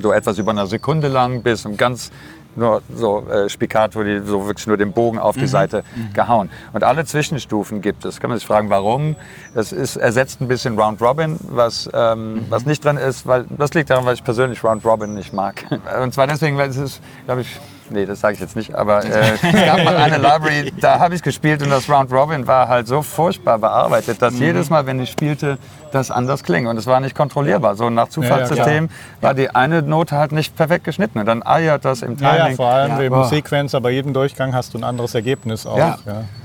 so etwas über eine Sekunde lang bis um ganz nur so äh, Spiccato, die so wirklich nur den Bogen auf die Seite gehauen. Und alle Zwischenstufen gibt es. Kann man sich fragen, warum? Es ist ersetzt ein bisschen Round Robin, was, ähm, was nicht drin ist, weil das liegt daran, weil ich persönlich Round Robin nicht mag. Und zwar deswegen, weil es ist, glaube ich, Nee, das sage ich jetzt nicht, aber äh, es gab mal eine Library, da habe ich gespielt und das Round Robin war halt so furchtbar bearbeitet, dass jedes Mal, wenn ich spielte, das anders klingt und es war nicht kontrollierbar. So nach Zufallssystem war die eine Note halt nicht perfekt geschnitten und dann eiert das im Ja, Timing. ja, vor allem Ja. im Boah. Sequenz, aber jeden Durchgang hast du ein anderes Ergebnis auch. Ja.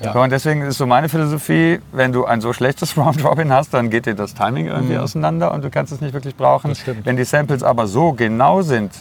Ja. Und deswegen ist so meine Philosophie, wenn du ein so schlechtes Round Robin hast, dann geht dir das Timing irgendwie auseinander und du kannst es nicht wirklich brauchen. Wenn die Samples aber so genau sind,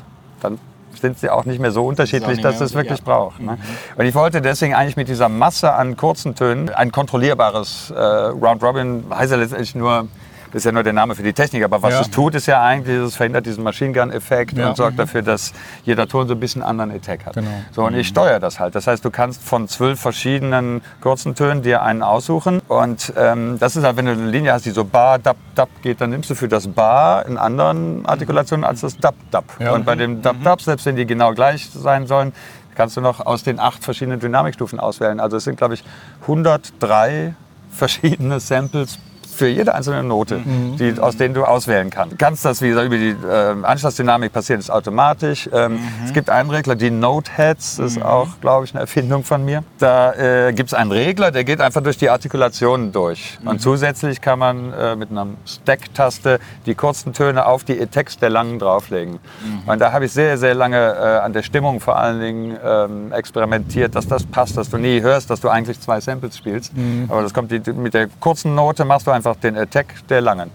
dann sind sie auch nicht mehr so unterschiedlich, dass es wirklich ja. braucht. Ne? Und ich wollte deswegen eigentlich mit dieser Masse an kurzen Tönen ein kontrollierbares äh, Round Robin, heißt ja letztendlich nur, ist ja nur der Name für die Technik, aber was Ja. es tut, ist ja eigentlich, es verhindert diesen Machine Gun-Effekt Ja. und sorgt dafür, dass jeder Ton so ein bisschen anderen Attack hat. Genau. So, und ich steuere das halt. Das heißt, du kannst von zwölf verschiedenen kurzen Tönen dir einen aussuchen. Und ähm, das ist halt, wenn du eine Linie hast, die so Bar, Dab, Dab geht, dann nimmst du für das Bar in anderen Artikulationen als das Dab, Dab. Ja. Und bei dem Dab, Dab, selbst wenn die genau gleich sein sollen, kannst du noch aus den acht verschiedenen Dynamikstufen auswählen. Also es sind, glaube ich, 103 verschiedene Samples für jede einzelne Note, die, aus denen du auswählen kannst. Kannst das, wie gesagt, über die äh, Anschlussdynamik passiert es automatisch. Ähm, Es gibt einen Regler, die Note Heads, das ist auch, glaube ich, eine Erfindung von mir. Da äh, gibt es einen Regler, der geht einfach durch die Artikulationen durch. Und zusätzlich kann man äh, mit einer Stack-Taste die kurzen Töne auf die Attacks der langen drauflegen. Und da habe ich sehr, sehr lange äh, an der Stimmung vor allen Dingen ähm, experimentiert, dass das passt, dass du nie hörst, dass du eigentlich zwei Samples spielst. Aber das kommt die, mit der kurzen Note machst du einfach den Attack der langen.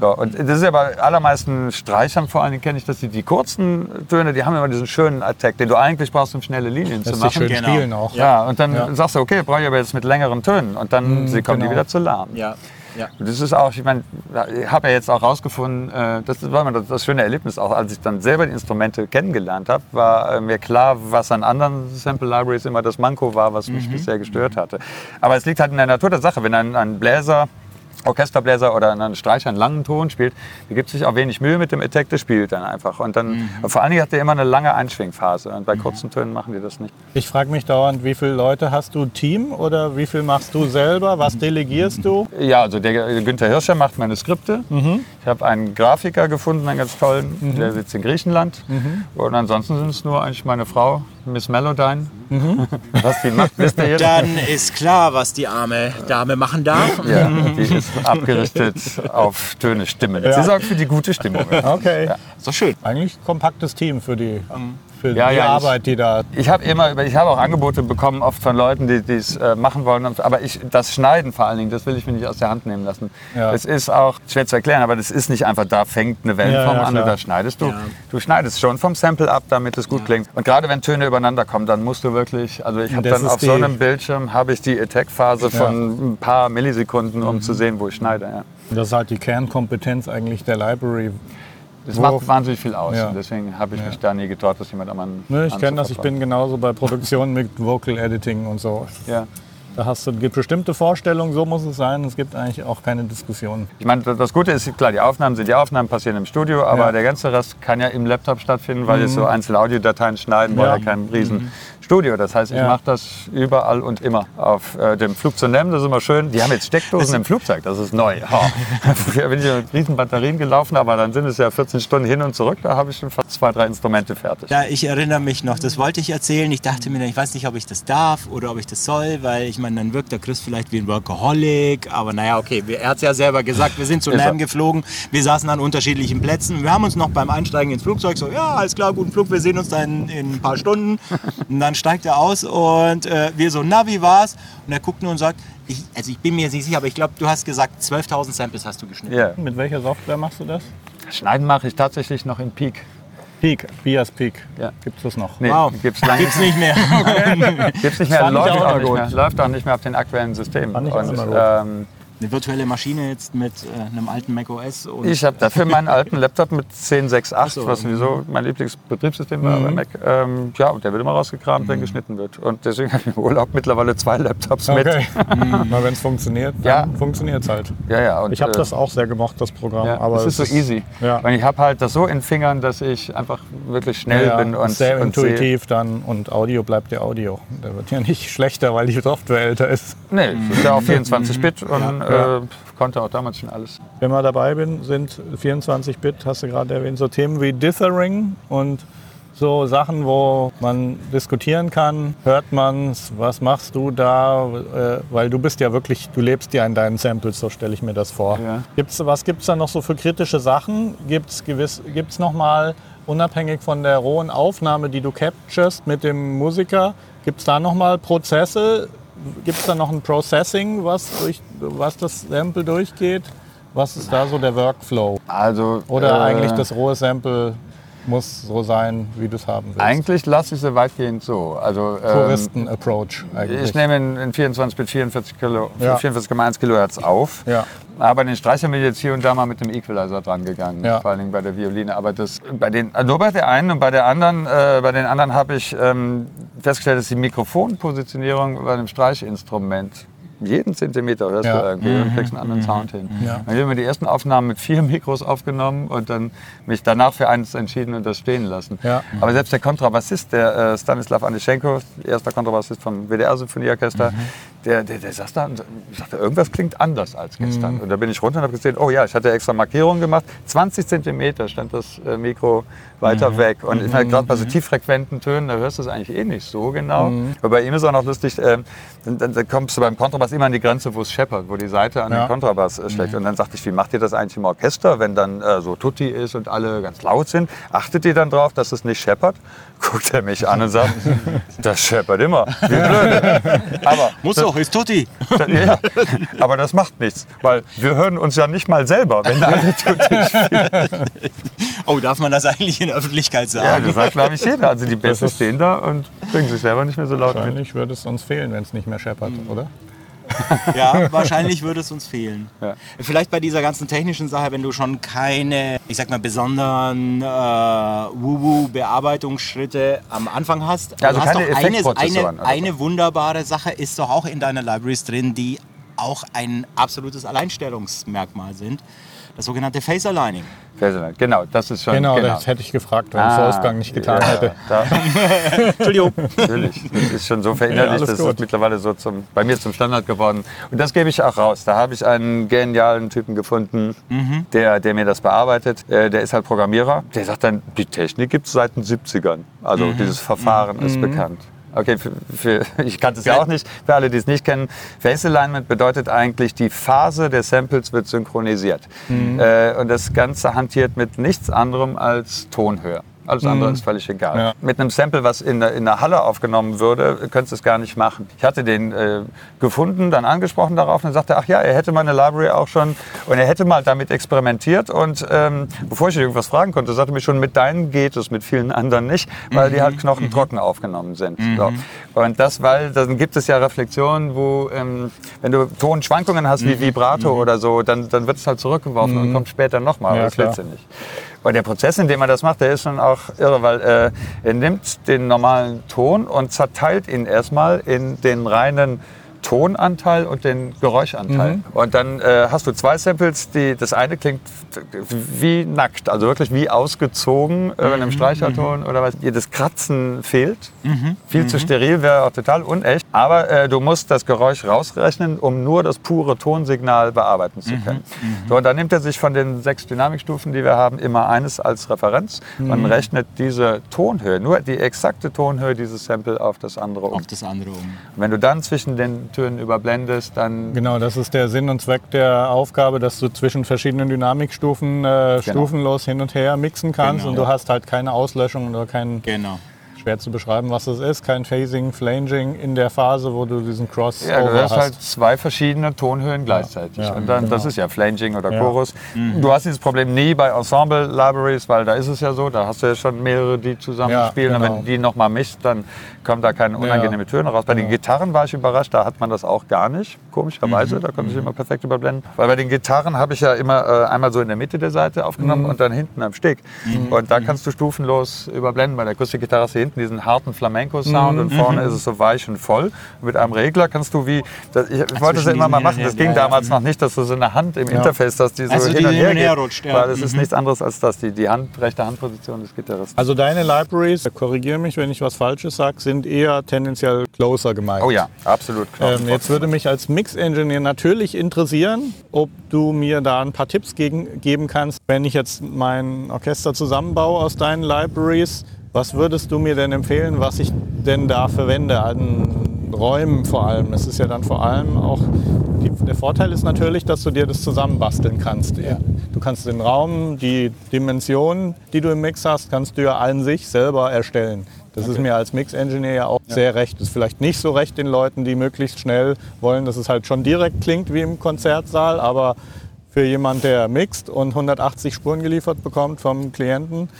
So, und das ist ja bei allermeisten Streichern vor allen Dingen kenne ich, dass die, die kurzen Töne, die haben immer diesen schönen Attack, den du eigentlich brauchst, um schnelle Linien zu Lässt sich machen. schön Genau. spielen auch. Ja, und dann Ja. sagst du, okay, brauche ich aber jetzt mit längeren Tönen. Und dann sie kommen die genau. wieder zu lahm. Ja, ja. Das ist auch, ich meine, ich habe ja jetzt auch rausgefunden, äh, das war immer das, das schöne Erlebnis, auch als ich dann selber die Instrumente kennengelernt habe, war äh, mir klar, was an anderen Sample Libraries immer das Manko war, was mich bisher gestört hatte. Aber es liegt halt in der Natur der Sache, wenn ein, ein Bläser Orchesterbläser oder ein Streicher einen langen Ton spielt, der gibt sich auch wenig Mühe mit dem Attack, der spielt dann einfach. Und dann, und vor allen Dingen hat der immer eine lange Einschwingphase. Und bei kurzen Tönen machen die das nicht. Ich frage mich dauernd, wie viele Leute hast du Team oder wie viel machst du selber? Was delegierst du? Ja, also der Günther Hirscher macht meine Skripte. Ich habe einen Grafiker gefunden, einen ganz tollen, der sitzt in Griechenland. Und ansonsten sind es nur eigentlich meine Frau, Miss Melodyne. Was die macht, wisst ihr jetzt? Dann ist klar, was die arme Dame machen darf. Ja, die ist abgerichtet auf Töne, Stimmen. Sie sorgt für die gute Stimmung. Okay. Ist doch schön. Eigentlich kompaktes Team für die, für Ja, die ja, ich- Arbeit, die da. Ich habe immer, ich habe auch Angebote bekommen, oft von Leuten, die es äh, machen wollen. Aber ich, das Schneiden vor allen Dingen, das will ich mir nicht aus der Hand nehmen lassen. Ja. Das ist auch schwer zu erklären, aber das ist nicht einfach, da fängt eine Wellenform Ja, ja, an und da schneidest du. Du schneidest schon vom Sample ab, damit es gut klingt. Und gerade wenn Töne übereinander kommen, dann musst du wirklich, also ich habe dann auf so einem Bildschirm habe ich die Attack-Phase von ein paar Millisekunden, um zu sehen, wo ich schneide. Ja. Das ist halt die Kernkompetenz eigentlich der Library. Das macht wahnsinnig viel aus. Ja. Und deswegen habe ich mich da nie getraut, das jemand anderen Ne, ich kenne das, ich bin genauso bei Produktionen mit Vocal Editing und so. Ja. Da hast du gibt bestimmte Vorstellungen, so muss es sein. Es gibt eigentlich auch keine Diskussion. Ich meine, das Gute ist, klar, die Aufnahmen sind die Aufnahmen, passieren im Studio, aber Ja. Mhm. der ganze Rest kann ja im Laptop stattfinden, weil jetzt so einzelne Audiodateien schneiden, Ja. ja kein riesen Studio. Das heißt, ich Ja. mache das überall und immer. Auf äh, dem Flug zu nehmen, das ist immer schön. Die haben jetzt Steckdosen im Flugzeug, das ist neu. Früher bin ich mit riesen Batterien gelaufen, aber dann sind es ja 14 Stunden hin und zurück, da habe ich schon fast zwei, drei Instrumente fertig. Ja, ich erinnere mich noch, das wollte ich erzählen. Ich dachte mir, ich weiß nicht, ob ich das darf oder ob ich das soll, weil ich meine, dann wirkt der Chris vielleicht wie ein Workaholic. Aber naja, okay, er hat es ja selber gesagt, wir sind zu. NAM geflogen, wir saßen an unterschiedlichen Plätzen. Wir haben uns noch beim Einsteigen ins Flugzeug so, ja, alles klar, guten Flug, wir sehen uns dann in ein paar Stunden. Und dann steigt er aus und äh, wir so, na, wie war's? Und er guckt nur und sagt, ich, also ich bin mir jetzt nicht sicher, aber ich glaube, du hast gesagt, 12.000 Samples hast du geschnitten. Ja. Mit welcher Software machst du das? Schneiden mache ich tatsächlich noch in Peak. Peak, Bias Peak. Ja. Gibt es das noch? Nee, Wow. gibt's lange Gibt's nicht mehr. Gibt's nicht mehr, läuft auch nicht gut. mehr, läuft auch nicht mehr auf den aktuellen Systemen. Fand ich auch Und, immer gut. ähm, Eine virtuelle Maschine jetzt mit äh, einem alten Mac OS. Und Ich habe dafür meinen alten Laptop mit 1068, so, was sowieso mein Lieblingsbetriebssystem war bei Mac. Ähm, ja, und der wird immer rausgekramt, wenn geschnitten wird. Und deswegen habe ich im Urlaub mittlerweile zwei Laptops Okay. Mal wenn es funktioniert, dann Ja. funktioniert es halt. mit. Ja, ja. Und, Ich habe äh, das auch sehr gemocht, das Programm. Ja, aber es ist so easy. Ja. Und ich habe halt das so in Fingern, dass ich einfach wirklich schnell ja, bin und, sehr und intuitiv dann und Audio bleibt ja Audio. Der wird ja nicht schlechter, weil die Software älter ist. Nee, es ist ja auch 24-Bit und Ja. Äh, konnte auch damals schon alles. Wenn wir dabei bin, sind 24-Bit, hast du gerade erwähnt, so Themen wie Dithering und so Sachen, wo man diskutieren kann, hört man's, was machst du da, äh, weil du bist ja wirklich, du lebst ja in deinen Samples, so stelle ich mir das vor. Ja. Gibt's, was gibt es da noch so für kritische Sachen? Gibt es gewiss, gibt's noch mal, unabhängig von der rohen Aufnahme, die du capturest mit dem Musiker, gibt es da noch mal Prozesse? Gibt es da noch ein Processing, was, durch, was das Sample durchgeht? Was ist da so der Workflow? Also, Oder äh, eigentlich das rohe Sample muss so sein, wie du es haben willst? Eigentlich lasse ich sie weitgehend so. Also, ähm, Touristen-Approach eigentlich. Ich nehme in, in 24 Bit 44 Kilo, Ja. 44,1 Kilohertz auf. Ja. Aber den Streicher bin ich jetzt hier und da mal mit dem Equalizer dran gegangen, Ja. vor allen Dingen bei der Violine. Aber das, bei den, nur bei der einen und bei der anderen, äh, bei den anderen habe ich ähm, festgestellt, dass die Mikrofonpositionierung bei einem Streichinstrument jeden Zentimeter hörst Ja. du irgendwie und kriegst einen anderen Sound hin. Ja. Dann haben wir die ersten Aufnahmen mit vier Mikros aufgenommen und dann mich danach für eins entschieden und das stehen lassen. Ja. Aber selbst der Kontrabassist, der äh, Stanislav Anischenko, erster Kontrabassist vom WDR-Symphonieorchester, der, der, der saß da und sagte, irgendwas klingt anders als gestern. Und da bin ich runter und habe gesehen, oh ja, ich hatte extra Markierungen gemacht. 20 Zentimeter stand das äh, Mikro weiter weg. Und ich meine, gerade bei so tieffrequenten Tönen, da hörst du es eigentlich eh nicht so genau. Aber bei ihm ist auch noch lustig, ähm, dann, dann, dann kommst du beim Kontrabass immer an die Grenze, wo es scheppert, wo die Seite an Ja. den Kontrabass äh, schlägt. Und dann sagte ich, wie macht ihr das eigentlich im Orchester, wenn dann äh, so Tutti ist und alle ganz laut sind? Achtet ihr dann drauf, dass es nicht scheppert? Guckt er mich an und sagt, das scheppert immer. Wie blöd. Aber Muss doch, ist Tutti. ja, aber das macht nichts, weil wir hören uns ja nicht mal selber, wenn alle Tutti Oh, darf man das eigentlich in der Öffentlichkeit Ja, sagen? das sagt, glaube ich, jeder. Also die Besten stehen da und bringen sich selber nicht mehr so laut mit. Wahrscheinlich würde es uns fehlen, wenn es nicht mehr scheppert, oder? Ja, wahrscheinlich würde es uns fehlen. Ja. Vielleicht bei dieser ganzen technischen Sache, wenn du schon keine, ich sag mal, besonderen äh, Woo-Woo-Bearbeitungsschritte am Anfang hast. Ja, also du hast keine doch eine, eine, eine wunderbare Sache ist doch auch in deiner Libraries drin, die auch ein absolutes Alleinstellungsmerkmal sind. Das sogenannte Face Aligning. Genau, das ist schon. Genau, das hätte ich gefragt, wenn es Ah, Wolfgang nicht getan ja, hätte. Da, Entschuldigung. natürlich. Das ist schon so verinnerlicht, Ja, das ist mittlerweile so zum, bei mir zum Standard geworden. Und das gebe ich auch raus. Da habe ich einen genialen Typen gefunden, Mhm. der, der mir das bearbeitet. Äh, Der ist halt Programmierer. Der sagt dann, die Technik gibt es seit den 70ern. Also Mhm. dieses Verfahren ist bekannt. Okay, für, für, ich kannte es ja auch nicht. Für alle, die es nicht kennen, Face Alignment bedeutet eigentlich, die Phase der Samples wird synchronisiert. Mhm. Äh, und das Ganze hantiert mit nichts anderem als Tonhöhe. Alles andere ist völlig egal. Mhm. Ja. Mit einem Sample, was in der, in der Halle aufgenommen würde, könntest du es gar nicht machen. Ich hatte den äh, gefunden, dann angesprochen darauf und er sagte, ach ja, er hätte meine Library auch schon und er hätte mal damit experimentiert und ähm, bevor ich irgendwas fragen konnte, sagte er mir schon, mit deinen geht es, mit vielen anderen nicht, weil die halt knochentrocken aufgenommen sind. So. Und das, weil dann gibt es ja Reflexionen, wo ähm, wenn du Tonschwankungen hast wie Vibrato oder so, dann, dann wird es halt zurückgeworfen und kommt später nochmal. Ja, das willst du nicht. Und der Prozess, in dem er das macht, der ist schon auch irre, weil äh, er nimmt den normalen Ton und zerteilt ihn erstmal in den reinen Tonanteil und den Geräuschanteil. Und dann äh, hast du zwei Samples, die das eine klingt wie nackt, also wirklich wie ausgezogen äh, in einem Streicherton oder was. Das Kratzen fehlt. Viel zu steril wäre auch total unecht. Aber äh, du musst das Geräusch rausrechnen, um nur das pure Tonsignal bearbeiten zu können. So, und dann nimmt er sich von den sechs Dynamikstufen, die wir haben, immer eines als Referenz und rechnet diese Tonhöhe, nur die exakte Tonhöhe dieses Sample auf das andere um. Auf das andere um. Und wenn du dann zwischen den Tönen überblendest, dann Genau, das ist der Sinn und Zweck der Aufgabe, dass du zwischen verschiedenen Dynamikstufen äh, stufenlos hin und her mixen kannst Genau. und du hast halt keine Auslöschung oder kein, Genau. schwer zu beschreiben, was es ist, kein Phasing, Flanging in der Phase, wo du diesen Crossover Ja, du hast hast. halt zwei verschiedene Tonhöhen gleichzeitig. Ja, und dann, das genau. ist ja Flanging oder Ja. Chorus. Du hast dieses Problem nie bei Ensemble-Libraries, weil da ist es ja so, da hast du ja schon mehrere, die zusammen Ja, spielen. Und genau. wenn du die nochmal mischt, dann kommen da keine unangenehme Töne raus. Bei den Gitarren war ich überrascht, da hat man das auch gar nicht, komischerweise. Da konnte ich immer perfekt überblenden. Weil bei den Gitarren habe ich ja immer äh, einmal so in der Mitte der Seite aufgenommen und dann hinten am Steg. Und da kannst du stufenlos überblenden. Bei der Akustikgitarre hast du hinten diesen harten Flamenco-Sound und vorne ist es so weich und voll. Und mit einem Regler kannst du wie, das, ich, ich wollte es ja zwischen immer mal machen, das ging her, ja. damals noch nicht, dass du so eine Hand im Interface hast, die so Also die hin her, und her geht. rutscht, ja. Weil es ist nichts anderes als das, die, die Hand, rechte Handposition des Gitarristen. Also deine Libraries, korrigiere mich, wenn ich was Falsches sage, sind eher tendenziell closer gemeint. Oh ja, absolut. Ähm, jetzt würde mich als Mix-Engineer natürlich interessieren, ob du mir da ein paar Tipps gegen, geben kannst, wenn ich jetzt mein Orchester zusammenbaue aus deinen Libraries. Was würdest du mir denn empfehlen, was ich denn da verwende an Räumen vor allem? Es ist ja dann vor allem auch, die, der Vorteil ist natürlich, dass du dir das zusammenbasteln kannst. Du kannst den Raum, die Dimensionen, die du im Mix hast, kannst du ja an sich selber erstellen. Das ist mir als Mix-Engineer ja auch sehr recht. Das ist vielleicht nicht so recht den Leuten, die möglichst schnell wollen, dass es halt schon direkt klingt wie im Konzertsaal, aber für jemand, der mixt und 180 Spuren geliefert bekommt vom Klienten,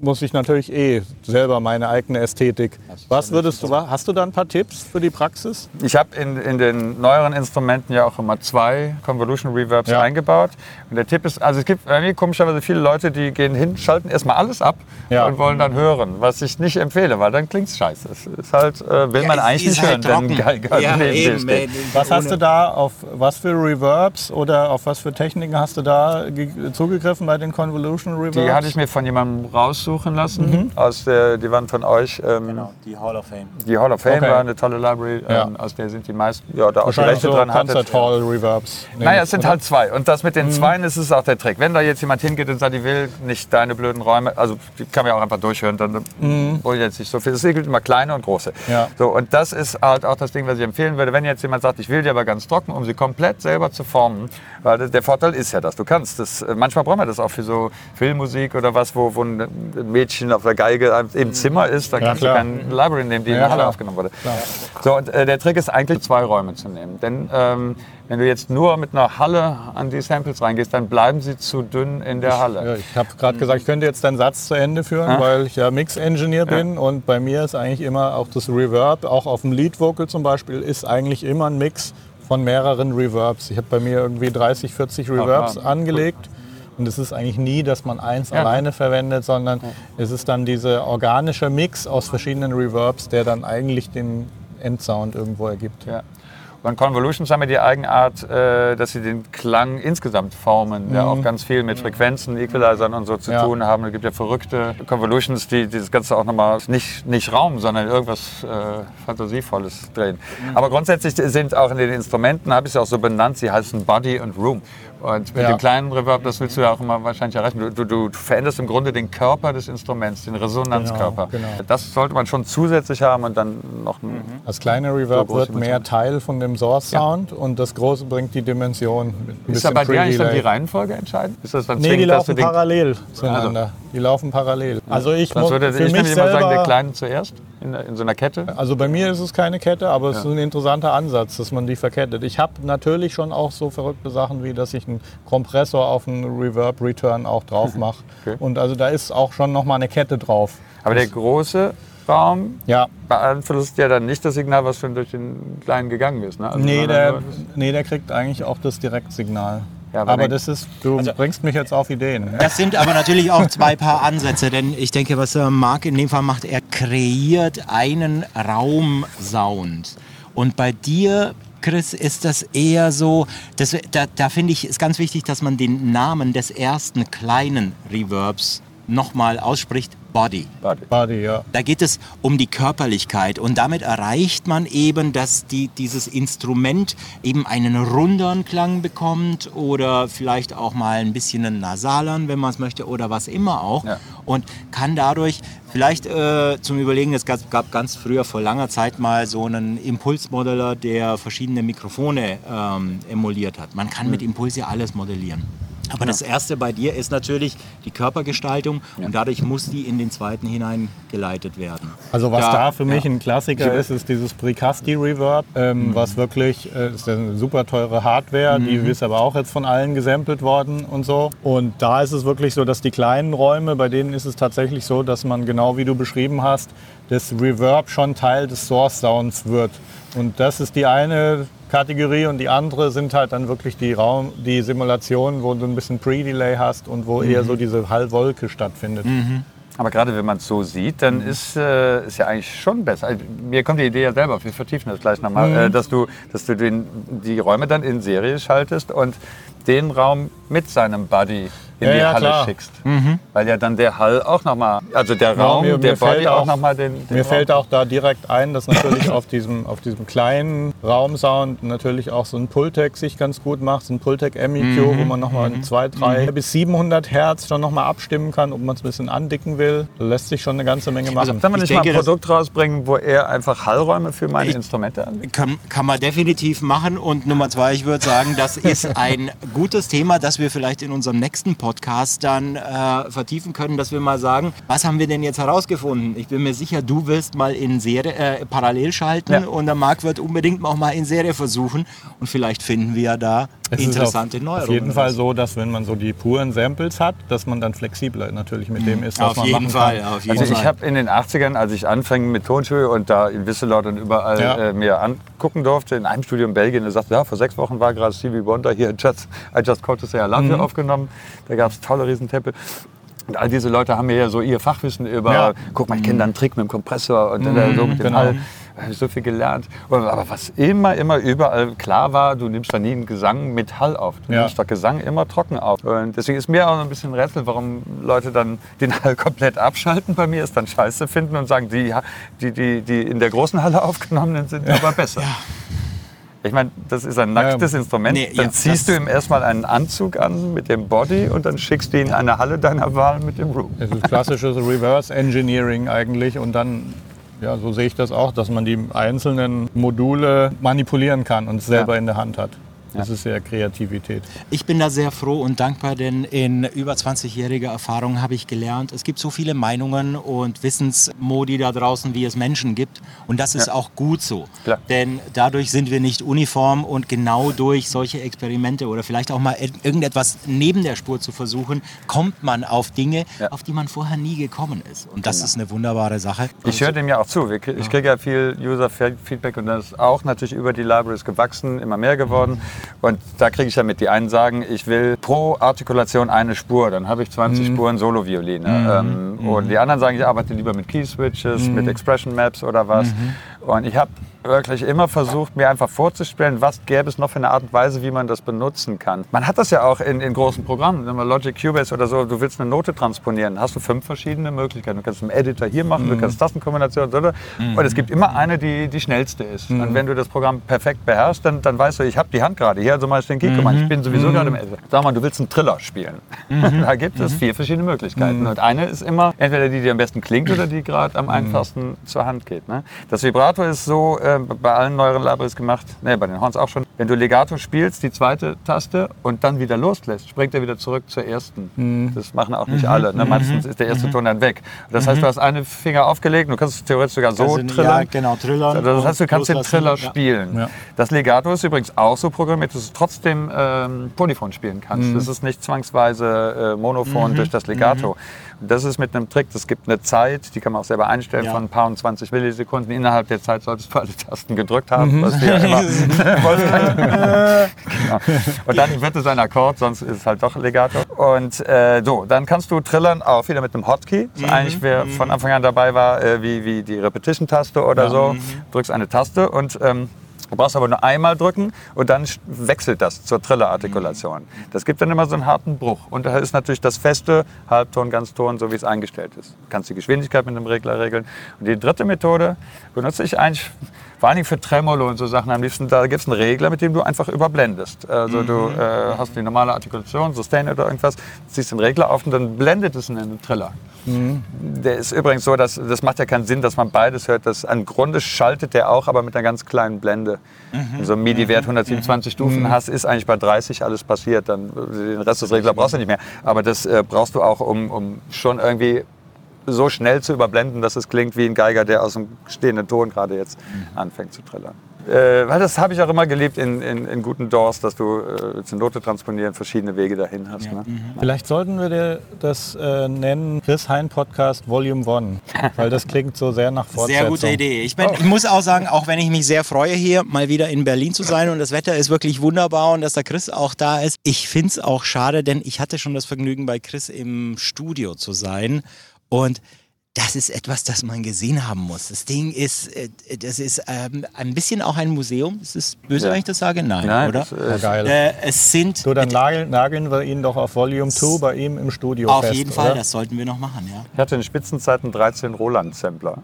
muss ich natürlich eh selber meine eigene Ästhetik. Was würdest du, hast du da ein paar Tipps für die Praxis? Ich habe in, in den neueren Instrumenten ja auch immer zwei Convolution Reverbs Ja. eingebaut. Und der Tipp ist, also es gibt mir komischerweise viele Leute, die gehen hin, schalten erstmal alles ab Ja. und wollen dann hören, was ich nicht empfehle, weil dann klingt es scheiße. Es ist halt, äh, will man Ja, eigentlich ist nicht halt hören, wenn. Geiger Ja, neben eben, steht. ey, Was hast du da, auf was für Reverbs oder auf was für Techniken hast du da ge- zugegriffen bei den Convolution Reverbs? Die hatte ich mir von jemandem raus aussuchen lassen. Aus der, die waren von euch. Ähm, Genau, die Hall of Fame. Die Hall of Fame Okay. war eine tolle Library, Ja. ähm, aus der sind die meisten, ja, da auch die Rechte so dran Concert hattet. Hall Reverbs. Naja, es sind halt zwei. Und das mit Mhm. den Zweien ist es auch der Trick. Wenn da jetzt jemand hingeht und sagt, ich will nicht deine blöden Räume, also die kann man ja auch einfach durchhören, dann hol ich jetzt nicht so viel. Es gilt immer kleine und große. Mhm. Ja. So, und das ist halt auch das Ding, was ich empfehlen würde. Wenn jetzt jemand sagt, ich will die aber ganz trocken, um sie komplett selber zu formen, weil der Vorteil ist ja, dass du kannst. Das, äh, manchmal brauchen wir das auch für so Filmmusik oder was, wo, wo ein Mädchen auf der Geige im Zimmer ist, dann Ja, kannst klar. du keine Library nehmen, die in Ja, der Halle klar. aufgenommen wurde. So, und äh, der Trick ist eigentlich, zwei Räume zu nehmen. Denn ähm, wenn du jetzt nur mit einer Halle an die Samples reingehst, dann bleiben sie zu dünn in der Halle. Ja, ich habe gerade gesagt, ich könnte jetzt deinen Satz zu Ende führen, weil ich ja Mix-Engineer bin und bei mir ist eigentlich immer auch das Reverb, auch auf dem Lead-Vocal zum Beispiel, ist eigentlich immer ein Mix von mehreren Reverbs. Ich habe bei mir irgendwie 30, 40 Reverbs angelegt. Und es ist eigentlich nie, dass man eins Ja. alleine verwendet, sondern es ist dann dieser organische Mix aus verschiedenen Reverbs, der dann eigentlich den Endsound irgendwo ergibt. Ja. Und Convolutions haben ja die Eigenart, äh, dass sie den Klang insgesamt formen, der auch ganz viel mit Frequenzen, Equalizern und so zu Mhm. Ja. tun haben. Es gibt ja verrückte Convolutions, die, die das Ganze auch nochmal nicht, nicht Raum, sondern irgendwas äh, Fantasievolles drehen. Mhm. Aber grundsätzlich sind auch in den Instrumenten, habe ich es auch so benannt, sie heißen Body und Room. Und mit Ja. dem kleinen Reverb, das willst du ja auch immer wahrscheinlich erreichen. Du, du, du veränderst im Grunde den Körper des Instruments, den Resonanzkörper. Genau, genau. Das sollte man schon zusätzlich haben und dann noch ein Das kleine Reverb So wird mehr Teil von dem Source-Sound und das große bringt die Dimension. Ist da bei dir eigentlich dann die. Reihenfolge entscheidend? Ist das dann Nee, die laufen parallel zueinander. Die laufen parallel. Also ich, Sonst mu- würde für ich mich immer sagen, der selber, Kleine zuerst in, in so einer Kette. also bei mir ist es keine Kette, aber es ist ein interessanter Ansatz, dass man die verkettet. Ich habe natürlich schon auch so verrückte Sachen, wie dass ich einen Kompressor auf einen Reverb-Return auch drauf mache. Okay. Und also da ist auch schon nochmal eine Kette drauf. Aber der große Raum Ja, beeinflusst ja dann nicht das Signal, was schon durch den Kleinen gegangen ist. Ne? Also nee der, nee, der kriegt eigentlich auch das Direktsignal. Ja, aber das ist, du bringst mich jetzt auf Ideen. ne? Das sind aber natürlich auch zwei Paar Ansätze, denn ich denke, was äh, Marc in dem Fall macht, er kreiert einen Raumsound. Und bei dir, Chris, ist das eher so, das, da, da finde ich, ist ganz wichtig, dass man den Namen des ersten kleinen Reverbs nochmal ausspricht, Body. Warte. Body, ja. Da geht es um die Körperlichkeit und damit erreicht man eben, dass die, dieses Instrument eben einen runderen Klang bekommt oder vielleicht auch mal ein bisschen einen nasalern, wenn man es möchte oder was immer auch Ja. und kann dadurch vielleicht äh, zum Überlegen, es gab, gab ganz früher vor langer Zeit mal so einen Impulsmodeller, der verschiedene Mikrofone ähm, emuliert hat. Man kann mit Impuls ja alles modellieren. Aber das erste bei dir ist natürlich die Körpergestaltung und dadurch muss die in den zweiten hineingeleitet werden. Also was Ja, da für mich ja. ein Klassiker ist, ist dieses Precasti Reverb, ähm, was wirklich äh, ist eine super teure Hardware, die ist aber auch jetzt von allen gesampelt worden und so. Und da ist es wirklich so, dass die kleinen Räume, bei denen ist es tatsächlich so, dass man genau wie du beschrieben hast, das Reverb schon Teil des Source Sounds wird. Und das ist die eine Kategorie und die andere sind halt dann wirklich die Raum, die Simulationen, wo du ein bisschen Pre-Delay hast und wo eher so diese Hallwolke stattfindet. Aber gerade wenn man es so sieht, dann Mhm. ist, äh, ist ja eigentlich schon besser. Also, mir kommt die Idee ja selber, wir vertiefen das gleich Mhm. nochmal, äh, dass du, dass du den, die Räume dann in Serie schaltest und den Raum mit seinem Buddy in Ja, die ja, Halle klar. schickst. Weil ja dann der Hall auch nochmal, also der Ja, Raum, mir- der mir Body fällt auch auch- nochmal den, den Mir Raum. fällt auch da direkt ein, dass natürlich auf diesem, auf diesem kleinen Raumsound natürlich auch so ein Pultec sich ganz gut macht, so ein Pultec MEQ, wo man nochmal in 2, 3 bis 700 Hertz schon nochmal abstimmen kann, ob man es ein bisschen andicken will. Da lässt sich schon eine ganze Menge machen. Sollen wir Ich nicht mal denke, ein das- Produkt rausbringen, wo er einfach Hallräume für meine Ich- Instrumente anbietet? Kann, kann man definitiv machen. Und Nummer zwei, ich würde sagen, das ist ein gutes Thema, das wir vielleicht in unserem nächsten Podcast dann äh, vertiefen können, dass wir mal sagen, was haben wir denn jetzt herausgefunden? Ich bin mir sicher, du willst mal in Serie äh, parallel schalten Ja. und der Marc wird unbedingt auch mal in Serie versuchen. Und vielleicht finden wir da Es ist interessante auf, Neuerungen. Auf jeden Fall so, dass wenn man so die puren Samples hat, dass man dann flexibler natürlich mit dem ist, was Auf man jeden machen Fall, kann. auf jeden Also ich habe in den 80ern, als ich anfing mit Tonstudio und da in Wisselout und überall Ja. äh, mir angucken durfte, in einem Studio in Belgien, da sagte, ja, vor sechs Wochen war gerade Stevie Wonder hier, just, I Just Called to Say I Love Mhm. Aufgenommen. Da gab es tolle Riesentempel. Und all diese Leute haben mir ja so ihr Fachwissen über, Ja. guck mal, ich kenne da einen Trick mit dem Kompressor und dann so mit dem genau. Hall. Da habe ich so viel gelernt. Aber was immer, immer überall klar war, du nimmst da nie einen Gesang mit Hall auf. Du Ja. nimmst doch Gesang immer trocken auf. Und deswegen ist mir auch ein bisschen ein Rätsel, warum Leute dann den Hall komplett abschalten bei mir, es dann scheiße finden und sagen, die, die, die, die in der großen Halle aufgenommenen sind aber besser. Ich meine, das ist ein nacktes Instrument. Nee, dann ja, ziehst das- du ihm erstmal einen Anzug an mit dem Body und dann schickst du ihn in eine Halle deiner Wahl mit dem Room. Es ist klassisches Reverse Engineering eigentlich und dann, ja, so sehe ich das auch, dass man die einzelnen Module manipulieren kann und es selber Ja. in der Hand hat. Das ist ja Kreativität. Ich bin da sehr froh und dankbar, denn in über 20-jähriger Erfahrung habe ich gelernt, es gibt so viele Meinungen und Wissensmodi da draußen, wie es Menschen gibt. Und das ist Ja. auch gut so. Klar. Denn dadurch sind wir nicht uniform und genau durch solche Experimente oder vielleicht auch mal ir- irgendetwas neben der Spur zu versuchen, kommt man auf Dinge, Ja. auf die man vorher nie gekommen ist. Und das ist eine wunderbare Sache. Ich höre dem ja auch zu. Ich kriege ja viel User-Feedback und das ist auch natürlich über die Libraries gewachsen, immer mehr geworden. Und da kriege ich ja mit, die einen sagen, ich will pro Artikulation eine Spur, dann habe ich 20 Spuren Solo-Violine. Ähm, Und die anderen sagen, ich arbeite lieber mit Key-Switches, mit Expression Maps oder was. Und ich habe wirklich immer versucht, mir einfach vorzustellen, was gäbe es noch für eine Art und Weise, wie man das benutzen kann. Man hat das ja auch in, in großen Programmen, wenn man Logic Cubase oder so, du willst eine Note transponieren, hast du fünf verschiedene Möglichkeiten. Du kannst einen Editor hier machen, du kannst Tastenkombinationen, oder? Und es gibt immer eine, die die schnellste ist. Und wenn du das Programm perfekt beherrschst, dann, dann weißt du, ich habe die Hand gerade hier, also ich den Key Command. Ich bin sowieso gerade im Editor. Sag mal, du willst einen Triller spielen. da gibt es vier verschiedene Möglichkeiten. Und eine ist immer entweder die, die am besten klingt oder die gerade am einfachsten zur Hand geht. Ne? Das Vibrato ist so äh, bei allen neueren Libraries gemacht, ne, bei den Horns auch schon. Wenn du Legato spielst, die zweite Taste und dann wieder loslässt, springt er wieder zurück zur ersten. Das machen auch nicht alle. Ne? Meistens ist der erste Ton dann weg. Das heißt, du hast einen Finger aufgelegt, du kannst es theoretisch sogar so Also, trillern. ja, genau, trillern Also das heißt, du kannst den Triller spielen. Ja. Das Legato ist übrigens auch so programmiert, dass du trotzdem ähm, Polyphon spielen kannst. Das ist nicht zwangsweise äh, Monophon durch das Legato. Das ist mit einem Trick, es gibt eine Zeit, die kann man auch selber einstellen, von ein paar und 20 Millisekunden. Innerhalb der Zeit solltest du alle Tasten gedrückt haben, was wir immer genau. Und dann wird es ein Akkord, sonst ist es halt doch Legato. Und äh, so, dann kannst du trillern auch wieder mit einem Hotkey. Ist eigentlich, wer von Anfang an dabei war, äh, wie, wie die Repetition-Taste oder so. Drückst eine Taste und ähm, Du brauchst aber nur einmal drücken und dann wechselt das zur Triller-Artikulation. Das gibt dann immer so einen harten Bruch. Und da ist natürlich das feste Halbton, Ganzton, so wie es eingestellt ist. Du kannst die Geschwindigkeit mit einem Regler regeln. Und die dritte Methode benutze ich eigentlich vor allen Dingen für Tremolo und so Sachen am liebsten. Da gibt es einen Regler, mit dem du einfach überblendest. Also du äh, hast die normale Artikulation, Sustain oder irgendwas, ziehst den Regler auf und dann blendet es in den Triller. Der ist übrigens so, dass das macht ja keinen Sinn, dass man beides hört. Das, Im Grunde schaltet der auch, aber mit einer ganz kleinen Blende. Wenn du so einen MIDI-Wert 127 Stufen hast, ist eigentlich bei 30 alles passiert. Dann den Rest des Regler brauchst du nicht mehr. Aber das äh, brauchst du auch, um, um schon irgendwie so schnell zu überblenden, dass es klingt wie ein Geiger, der aus dem stehenden Ton gerade jetzt anfängt zu trillern. Äh, weil das habe ich auch immer geliebt in, in, in guten Doors, dass du äh, zur Note transponieren verschiedene Wege dahin hast. Ne? Vielleicht sollten wir dir das äh, nennen, Chris Hein Podcast Volume 1, weil das klingt so sehr nach Fortsetzung. Sehr gute Idee. Ich, bin, ich muss auch sagen, auch wenn ich mich sehr freue, hier mal wieder in Berlin zu sein und das Wetter ist wirklich wunderbar und dass der Chris auch da ist. Ich finde es auch schade, denn ich hatte schon das Vergnügen, bei Chris im Studio zu sein und das ist etwas, das man gesehen haben muss. Das Ding ist, äh, das ist ähm, ein bisschen auch ein Museum. Ist es böse, Ja. wenn ich das sage? Nein, Nein, oder? das, Ja, äh, geil. Äh, es sind So, dann nageln, nageln wir ihn doch auf Volume 2 bei ihm im Studio auf fest, jeden Fall, oder? das sollten wir noch machen, ja. ich hatte in Spitzenzeiten 13 Roland-Sampler.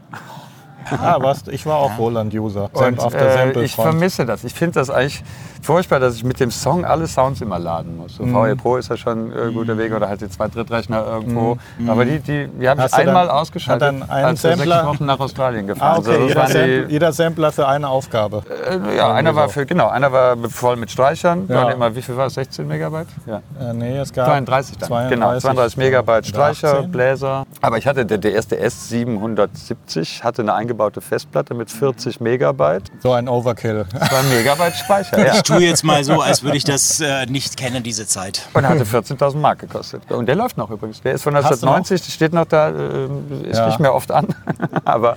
Ah, was? Ich war auch Roland-User. Und auf der äh, Sample ich vermisse das. Ich finde das eigentlich furchtbar, dass ich mit dem Song alle Sounds immer laden muss. So Mhm. VE Pro ist ja schon ein äh, guter Weg oder halt die zwei Drittrechner irgendwo. Aber die, die, die habe ich Mhm. Einmal dann- ausgeschaltet, hat dann ein als wir Sampler- sechs Wochen nach Australien Ah, gefahren okay. sind. Das jeder, Sampler, die, jeder Sampler für eine Aufgabe. äh, ja, einer war für, genau, einer war voll mit Streichern. Ja. Waren immer, wie viel war es? 16 Megabyte? Ja. Äh, nee, es gab 32 dann. genau, 32 Megabyte Streicher, 18. Bläser. Aber ich hatte, der, der erste S770 hatte eine eingebaute Festplatte mit 40 Megabyte. So ein Overkill. 2 Megabyte Speicher, ja. Ich tue jetzt mal so, als würde ich das äh, nicht kennen, diese Zeit. Und hatte 14.000 Mark gekostet. Und der läuft noch übrigens. Der ist von Hast du noch? 1990, steht noch da, äh, ist Ja. nicht mehr oft an, aber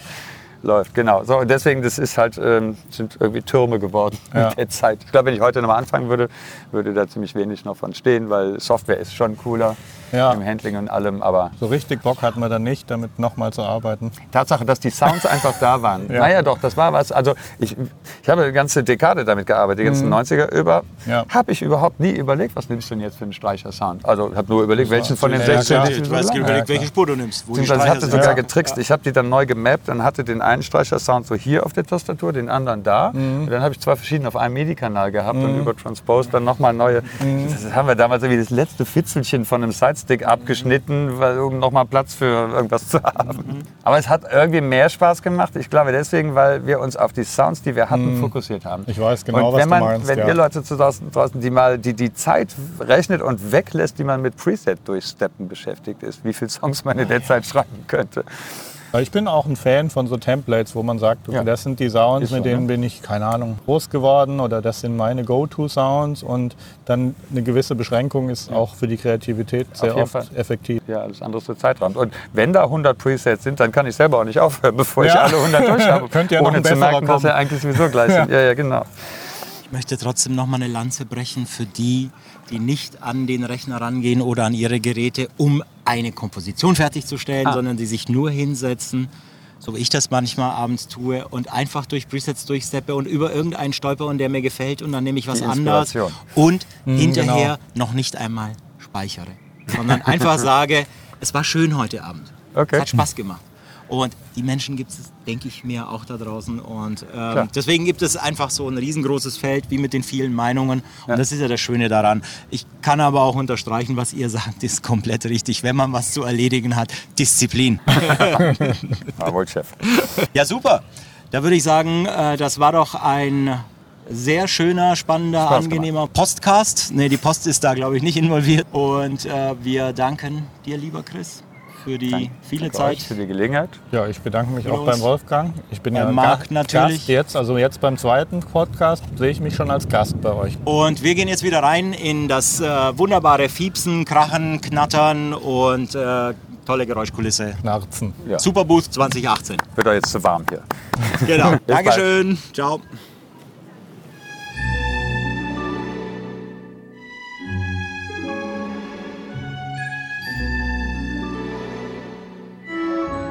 läuft, genau. So, und deswegen, das ist halt, ähm, sind irgendwie Türme geworden Ja. mit der Zeit. Ich glaube, wenn ich heute nochmal anfangen würde, würde da ziemlich wenig noch von stehen, weil Software ist schon cooler. Ja. im Handling und allem. Aber So richtig Bock hatten wir dann nicht, damit nochmal zu arbeiten. Tatsache, dass die Sounds einfach da waren. Ja. Naja, doch, das war was. Also ich, ich habe eine ganze Dekade damit gearbeitet, die ganzen 90er über. Mhm. Ja. Habe ich überhaupt nie überlegt, was nimmst du denn jetzt für einen Streicher-Sound? Also habe nur überlegt, welchen von den ja, 16 klar. ich Du so hast überlegt, welche Spur du nimmst. Wo die ich hatte sind. sogar Ja. getrickst. Ich habe die dann neu gemappt und hatte den einen Streicher-Sound so hier auf der Tastatur, den anderen da. Mhm. Und dann habe ich zwei verschiedene auf einem MIDI-Kanal gehabt und über Transpose dann nochmal neue. Mhm. Das haben wir damals irgendwie das letzte Fitzelchen von einem Sidestick abgeschnitten, weil, um nochmal Platz für irgendwas zu haben. Mhm. Aber es hat irgendwie mehr Spaß gemacht. Ich glaube deswegen, weil wir uns auf die Sounds, die wir hatten, fokussiert haben. Ich weiß genau, was wenn du man, meinst, Wenn ja. ihr Leute zu draußen, draußen, die mal die, die Zeit rechnet und weglässt, die man mit Preset durchsteppen beschäftigt ist, wie viele Songs man in der Zeit schreiben könnte. Weil Ich bin auch ein Fan von so Templates, wo man sagt, okay, Ja. das sind die Sounds, Ist so, mit denen ne? bin ich, keine Ahnung, groß geworden oder das sind meine Go-To-Sounds und dann eine gewisse Beschränkung ist auch für die Kreativität sehr oft Fall. effektiv. Ja, alles andere ist der Zeitraum. Und wenn da 100 Presets sind, dann kann ich selber auch nicht aufhören, bevor ich Ja. alle 100 durch habe. Ja noch ohne ein zu merken, dass kommen. sie eigentlich sowieso gleich sind. Ja, ja, genau. Ich möchte trotzdem noch mal eine Lanze brechen für die, die nicht an den Rechner rangehen oder an ihre Geräte, um eine Komposition fertigzustellen, Ah. sondern die sich nur hinsetzen, so wie ich das manchmal abends tue, und einfach durch Presets durchsteppe und über irgendeinen stolper und der mir gefällt und dann nehme ich was anderes und hinterher genau. noch nicht einmal speichere, sondern einfach sage, es war schön heute Abend. Okay. Es hat Spaß gemacht. Und die Menschen gibt es, denke ich mir, auch da draußen. Und ähm, deswegen gibt es einfach so ein riesengroßes Feld, wie mit den vielen Meinungen. Und das ist ja das Schöne daran. Ich kann aber auch unterstreichen, was ihr sagt, ist komplett richtig. Wenn man was zu erledigen hat, Disziplin. Jawohl, Chef. ja, super. Da würde ich sagen, äh, das war doch ein sehr schöner, spannender, Spaß angenehmer Postcast. Ne, die Post ist da, glaube ich, nicht involviert. Und äh, wir danken dir, lieber Chris, für die viele Danke Zeit. euch für die Gelegenheit. Ja, ich bedanke mich auch Los. beim Wolfgang. Ich bin ja Marc Gast- natürlich. Gast jetzt, also jetzt beim zweiten Podcast sehe ich mich schon als Gast bei euch. Und wir gehen jetzt wieder rein in das äh, wunderbare Fiepsen, Krachen, Knattern und äh, tolle Geräuschkulisse. Knarzen. Ja. Superbooth 2018. Wird doch jetzt zu warm hier. Genau. bald. Dankeschön. Ciao.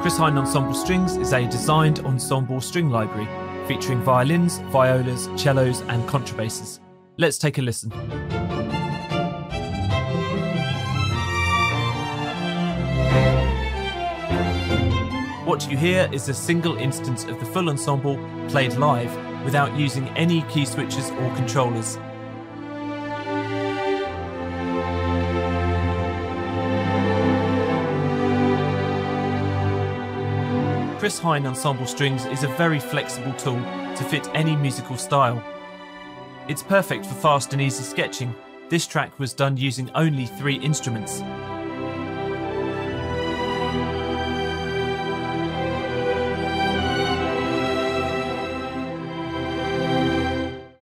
Chris Ensemble Strings is a designed ensemble string library featuring violins, violas, cellos, and contrabasses. Let's take a listen. What you hear is a single instance of the full ensemble played live without using any key switches or controllers. Chris Hine Ensemble Strings is a very flexible tool to fit any musical style. It's perfect for fast and easy sketching. This track was done using only three instruments,